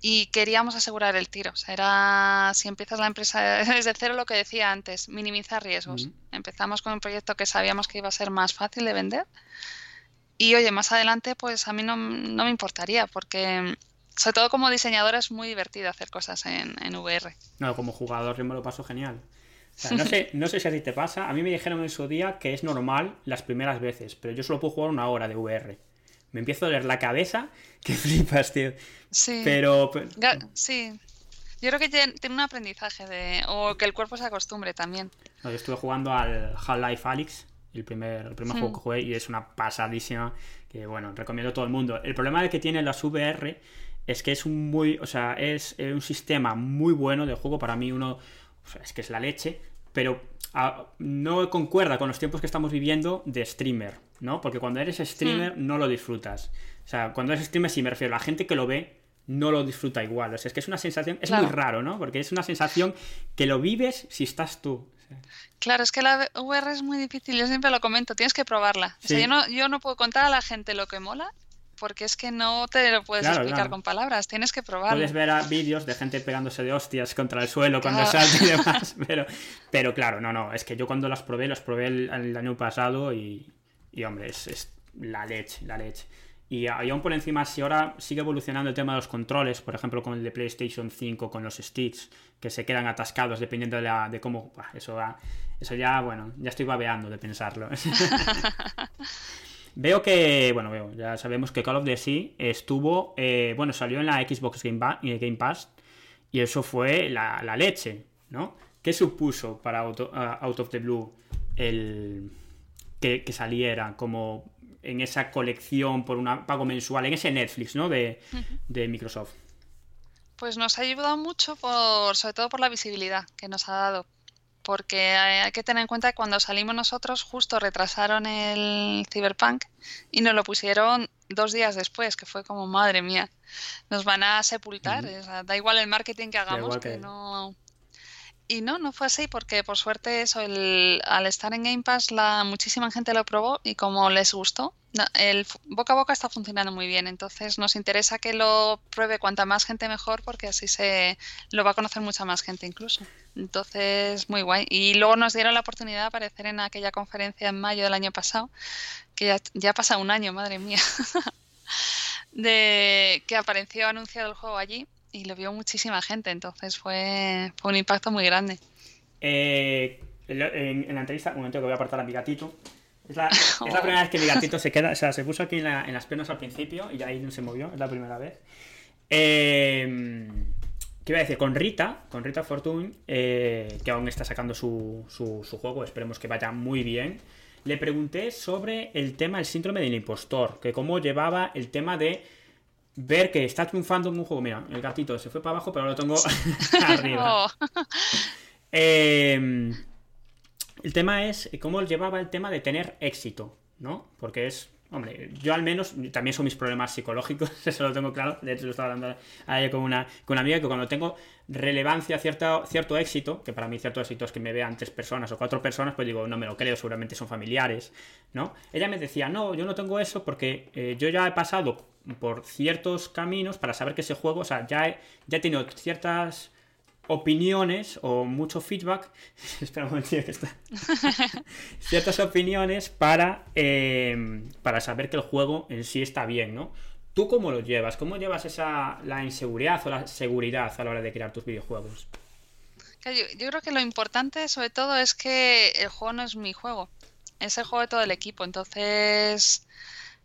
y queríamos asegurar el tiro. O sea, era, si empiezas la empresa desde cero, lo que decía antes, minimizar riesgos. Empezamos con un proyecto que sabíamos que iba a ser más fácil de vender. Y oye, más adelante, pues a mí no, no me importaría, porque sobre todo como diseñadora es muy divertido hacer cosas en, en VR. No, como jugador yo me lo paso genial. no, sé, no sé si a ti te pasa. A mí me dijeron en su día que es normal las primeras veces, pero yo solo puedo jugar una hora de VR. Me empiezo a doler la cabeza que flipas, tío. Sí. Pero. Sí. Yo creo que tiene un aprendizaje de. o que el cuerpo se acostumbre también. yo estuve jugando al Half-Life Alyx, el primer, el primer juego que jugué, y es una pasadísima. Que bueno, recomiendo a todo el mundo. El problema que tiene las VR es que es un muy. O sea, es un sistema muy bueno de juego. Para mí, uno. es que es la leche. Pero ah, no concuerda con los tiempos que estamos viviendo de streamer, ¿no? Porque cuando eres streamer hmm. no lo disfrutas. O sea, cuando eres streamer, sí me refiero la gente que lo ve, no lo disfruta igual. O sea, es que es una sensación, es muy raro, ¿no? Porque es una sensación que lo vives si estás tú. Claro, es que la VR es muy difícil, yo siempre lo comento, tienes que probarla. O sea, yo no, yo no puedo contar a la gente lo que mola porque es que no te lo puedes explicar con palabras, tienes que probarlo. Puedes ver vídeos de gente pegándose de hostias contra el suelo cuando salta y demás, pero, pero claro, no, no, es que yo cuando las probé, las probé el, año pasado y, y hombre, es, es, la leche, la leche. Y, aún por encima, si ahora sigue evolucionando el tema de los controles, por ejemplo con el de PlayStation 5, con los sticks, que se quedan atascados dependiendo de, la, de cómo... eso, eso ya, bueno, ya estoy babeando de pensarlo. Veo que, bueno, veo, ya sabemos que Call of Duty estuvo, eh, bueno, salió en la Xbox Game, eh, Game, Pass y eso fue la, leche, ¿no? ¿Qué supuso para Out, of the Blue el que, saliera como en esa colección por un pago mensual, en ese Netflix, ¿no? De, de Microsoft. Pues nos ha ayudado mucho, por, sobre todo por la visibilidad que nos ha dado porque hay que tener en cuenta que cuando salimos nosotros justo retrasaron el Cyberpunk y nos lo pusieron dos días después, que fue como, madre mía, nos van a sepultar, da igual el marketing que hagamos, que... no... Y no, no fue así porque por suerte eso, el, al estar en Game Pass la muchísima gente lo probó y como les gustó, el boca a boca está funcionando muy bien, entonces nos interesa que lo pruebe cuanta más gente mejor porque así se lo va a conocer mucha más gente incluso. Entonces, muy guay. Y luego nos dieron la oportunidad de aparecer en aquella conferencia en mayo del año pasado, que ya, ya ha un año, madre mía, de que apareció anunciado el juego allí y lo vio muchísima gente, entonces fue, fue un impacto muy grande. Eh, en, la entrevista, un momento que voy a apartar a mi gatito. Es la, es la primera vez que mi gatito se queda, o sea, se puso aquí en, las piernas al principio y ahí no se movió, es la primera vez. Eh, ¿Qué iba a decir? Con Rita, con Rita Fortune, eh, que aún está sacando su, su, su, juego, esperemos que vaya muy bien. Le pregunté sobre el tema del síndrome del impostor, que cómo llevaba el tema de ver que está triunfando en un juego. Mira, el gatito se fue para abajo, pero lo tengo arriba. Oh. Em, el tema es cómo llevaba el tema de tener éxito, ¿no? Porque es, hombre, yo al menos, también son mis problemas psicológicos, eso lo tengo claro. De hecho, lo estaba hablando ayer con una, con una amiga que cuando tengo relevancia, cierto, cierto éxito, que para mí cierto éxito es que me vean tres personas o cuatro personas, pues digo, no me lo creo, seguramente son familiares, ¿no? Ella me decía, no, yo no tengo eso porque eh, yo ya he pasado por ciertos caminos para saber que ese juego, o sea, ya ya he tenido ciertas opiniones o mucho feedback, espera un momento que está, ciertas opiniones para, eh, para saber que el juego en sí está bien, ¿no? ¿Tú cómo lo llevas? ¿Cómo llevas esa, la inseguridad o la seguridad a la hora de crear tus videojuegos? Yo, yo creo que lo importante sobre todo es que el juego no es mi juego, es el juego de todo el equipo, entonces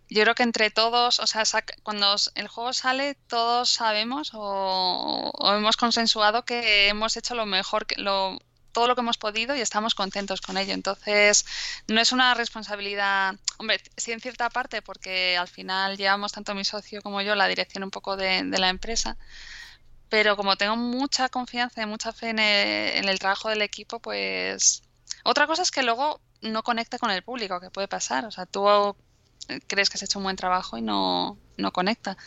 yo creo que entre todos, o sea, cuando el juego sale, todos sabemos o, hemos consensuado que hemos hecho lo mejor, que, lo, todo lo que hemos podido y estamos contentos con ello. Entonces, no es una responsabilidad, hombre, sí en cierta parte, porque al final llevamos tanto mi socio como yo la dirección un poco de, la empresa, pero como tengo mucha confianza y mucha fe en en el trabajo del equipo, pues... Otra cosa es que luego no conecta con el público, que puede pasar. O sea, tú crees que has hecho un buen trabajo y no, no conecta.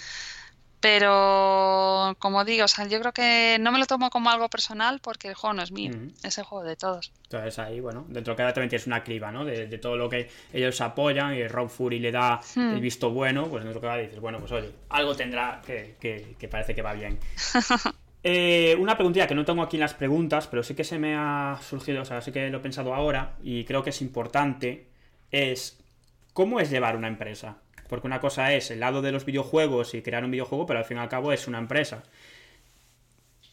Pero, como digo, o sea, yo creo que no me lo tomo como algo personal porque el juego no es mío, es el juego de todos. Entonces ahí, bueno, dentro de cada también tienes una criba, ¿no? De, todo lo que ellos apoyan y Rob Fury le da hmm. el visto bueno, pues dentro de cada dices, bueno, pues oye, algo tendrá que, que, parece que va bien. Eh, una preguntilla que no tengo aquí en las preguntas, pero sí que se me ha surgido, o sea, sí que lo he pensado ahora y creo que es importante, es ¿cómo es llevar una empresa? Porque una cosa es el lado de los videojuegos y crear un videojuego, pero al fin y al cabo es una empresa.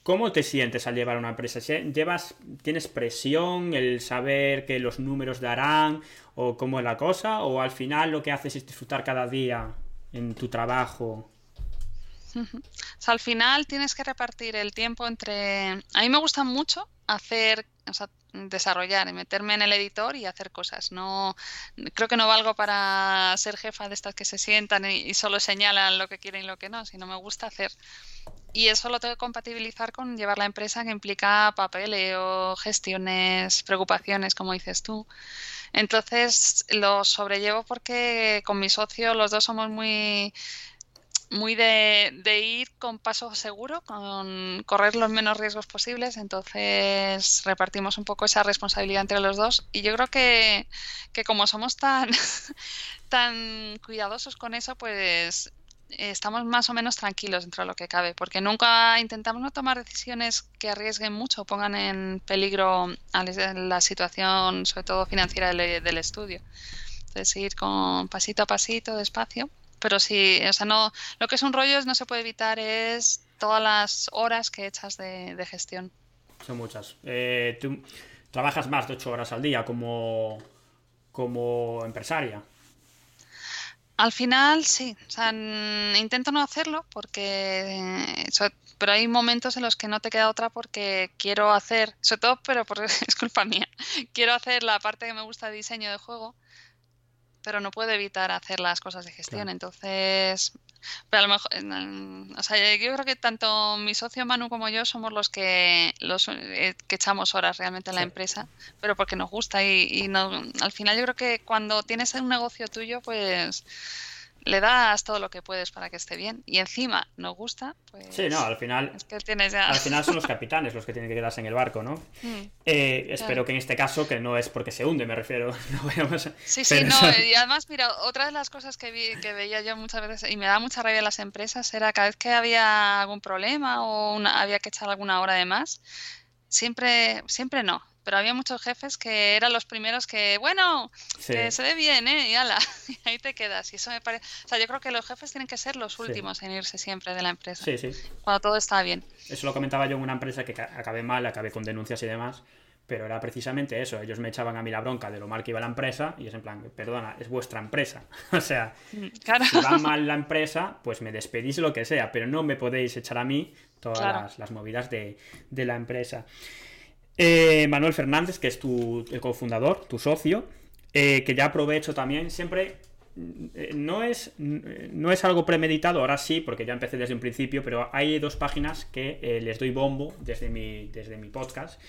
¿Cómo te sientes al llevar una empresa? ¿Llevas, ¿Tienes presión, el saber que los números darán o cómo es la cosa? ¿O al final lo que haces es disfrutar cada día en tu trabajo? Al final tienes que repartir el tiempo entre... A mí me gusta mucho hacer, o sea, desarrollar y meterme en el editor y hacer cosas. No, creo que no valgo para ser jefa de estas que se sientan y, solo señalan lo que quieren y lo que no, sino me gusta hacer. Y eso lo tengo que compatibilizar con llevar la empresa que implica papeleo, gestiones, preocupaciones, como dices tú. Entonces lo sobrellevo porque con mi socio los dos somos muy muy de, ir con paso seguro, con correr los menos riesgos posibles, entonces repartimos un poco esa responsabilidad entre los dos y yo creo que, como somos tan, tan cuidadosos con eso, pues estamos más o menos tranquilos dentro de lo que cabe, porque nunca intentamos no tomar decisiones que arriesguen mucho o pongan en peligro la situación, sobre todo financiera del, del estudio. Entonces ir con pasito a pasito, despacio pero sí, o sea, no, lo que es un rollo no se puede evitar es todas las horas que echas de, gestión. Son muchas. Eh, tú trabajas más de ocho horas al día como, como empresaria. Al final sí, o sea, intento no hacerlo porque, pero hay momentos en los que no te queda otra porque quiero hacer, sobre todo, pero por, es culpa mía, quiero hacer la parte que me gusta de diseño de juego pero no puedo evitar hacer las cosas de gestión. Entonces, pero a lo mejor, o sea, yo creo que tanto mi socio Manu como yo somos los que los eh, que echamos horas realmente en la empresa, pero porque nos gusta y, y no, al final yo creo que cuando tienes un negocio tuyo, pues le das todo lo que puedes para que esté bien y encima nos gusta, pues... Sí, no, al final... Es que tienes ya... Al final son los capitanes los que tienen que quedarse en el barco, ¿no? Mm. Eh, espero que en este caso, que no es porque se hunde, me refiero. No Sí, sí, no, y además, mira, otra de las cosas que, vi, que veía yo muchas veces y me da mucha rabia en las empresas era cada vez que había algún problema o había que echar alguna hora de más, siempre, siempre no pero había muchos jefes que eran los primeros que, bueno, que se ve bien, ¿eh? Y ala, y ahí te quedas. Y eso me parece. O sea, yo creo que los jefes tienen que ser los últimos en irse siempre de la empresa. Sí, sí. Cuando todo está bien. Eso lo comentaba yo en una empresa que acabé mal, acabé con denuncias y demás. Pero era precisamente eso, ellos me echaban a mí la bronca de lo mal que iba la empresa y es en plan, perdona, es vuestra empresa. o sea, mm, si va mal la empresa, pues me despedís lo que sea, pero no me podéis echar a mí todas las, movidas de, de la empresa. Eh, Manuel Fernández, que es tu, cofundador, tu socio, eh, que ya aprovecho también, siempre eh, no es, no es algo premeditado, ahora sí, porque ya empecé desde un principio, pero hay dos páginas que les doy bombo desde mi, desde mi podcast,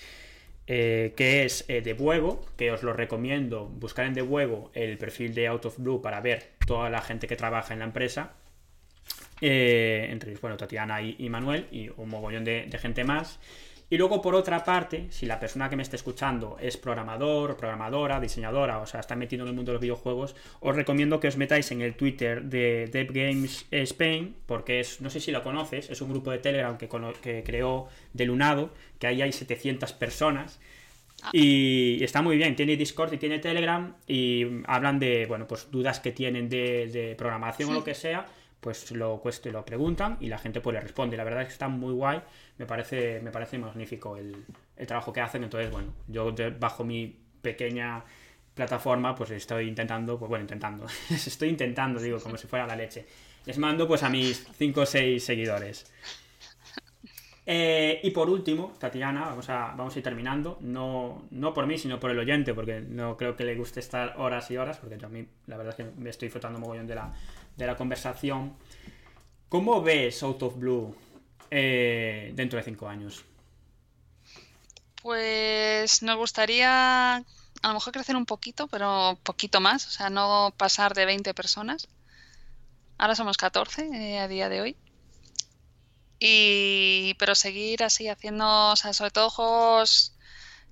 que es De Buego, que os lo recomiendo, buscar en De Buego el perfil de Out of Blue para ver toda la gente que trabaja en la empresa, entre bueno, Tatiana y, Manuel, y un mogollón de gente más. Y luego, por otra parte, si la persona que me está escuchando es programador, programadora, diseñadora, o sea, está metido en el mundo de los videojuegos, os recomiendo que os metáis en el Twitter de Dev Games Spain, porque es, no sé si lo conoces, es un grupo de Telegram que, que creó De Lunado, que ahí hay 700 personas. Ah. Y está muy bien, tiene Discord y tiene Telegram y hablan de, bueno, pues dudas que tienen de, programación o lo que sea, pues lo, pues, lo preguntan y la gente pues le responde. La verdad es que está muy guay me parece, me parece magnífico el, trabajo que hacen. Entonces, bueno, yo bajo mi pequeña plataforma, pues estoy intentando, pues bueno, intentando, estoy intentando, digo, como si fuera la leche. Les mando pues a mis 5 o 6 seguidores. Eh, y por último, Tatiana, vamos a, vamos a ir terminando, no, no por mí, sino por el oyente, porque no creo que le guste estar horas y horas, porque yo a mí la verdad es que me estoy disfrutando un mogollón de la, de la conversación. ¿Cómo ves Out of Blue eh, dentro de cinco años? Pues nos gustaría a lo mejor crecer un poquito, pero poquito más, o sea, no pasar de 20 personas. Ahora somos 14 eh, a día de hoy. Y, pero seguir así haciendo, o sea, sobre todo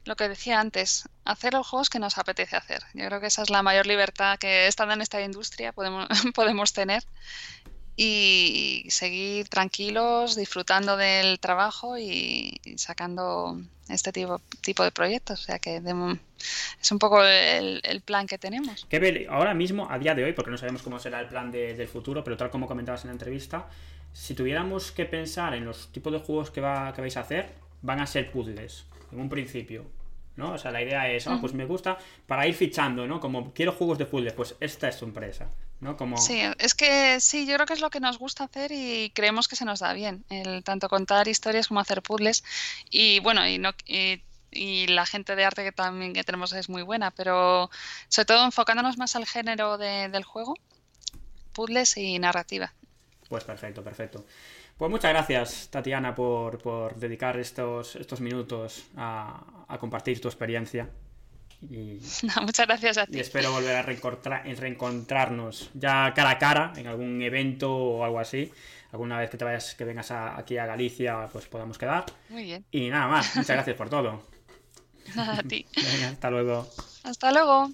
lo que decía antes, hacer los juegos que nos apetece hacer. Yo creo que esa es la mayor libertad que estando en esta industria podemos, podemos tener y seguir tranquilos, disfrutando del trabajo y, sacando este tipo, tipo de proyectos. O sea que es un poco el, plan que tenemos. ahora mismo, a día de hoy, porque no sabemos cómo será el plan del futuro, pero tal como comentabas en la entrevista, si tuviéramos que pensar en los tipos de juegos que, va, que vais a hacer, van a ser puzzles, en un principio. ¿No? O sea, la idea es, ah, pues me gusta para ir fichando, ¿no? Como quiero juegos de puzzles, pues esta es tu empresa. ¿no? Como... Sí, es que sí, yo creo que es lo que nos gusta hacer y creemos que se nos da bien, el tanto contar historias como hacer puzzles y bueno, y no y, la gente de arte que también que tenemos es muy buena, pero sobre todo enfocándonos más al género del juego, puzzles y narrativa. Pues perfecto, perfecto. Pues muchas gracias, Tatiana, por, por dedicar estos, estos minutos a, compartir tu experiencia. Y, muchas gracias a ti. Y espero volver a reencontrarnos ya cara a cara en algún evento o algo así. Alguna vez que te vayas, que vengas aquí a Galicia, pues podamos quedar. Muy bien. Y nada más, muchas gracias por todo. Nada a ti. Hasta luego. Hasta luego.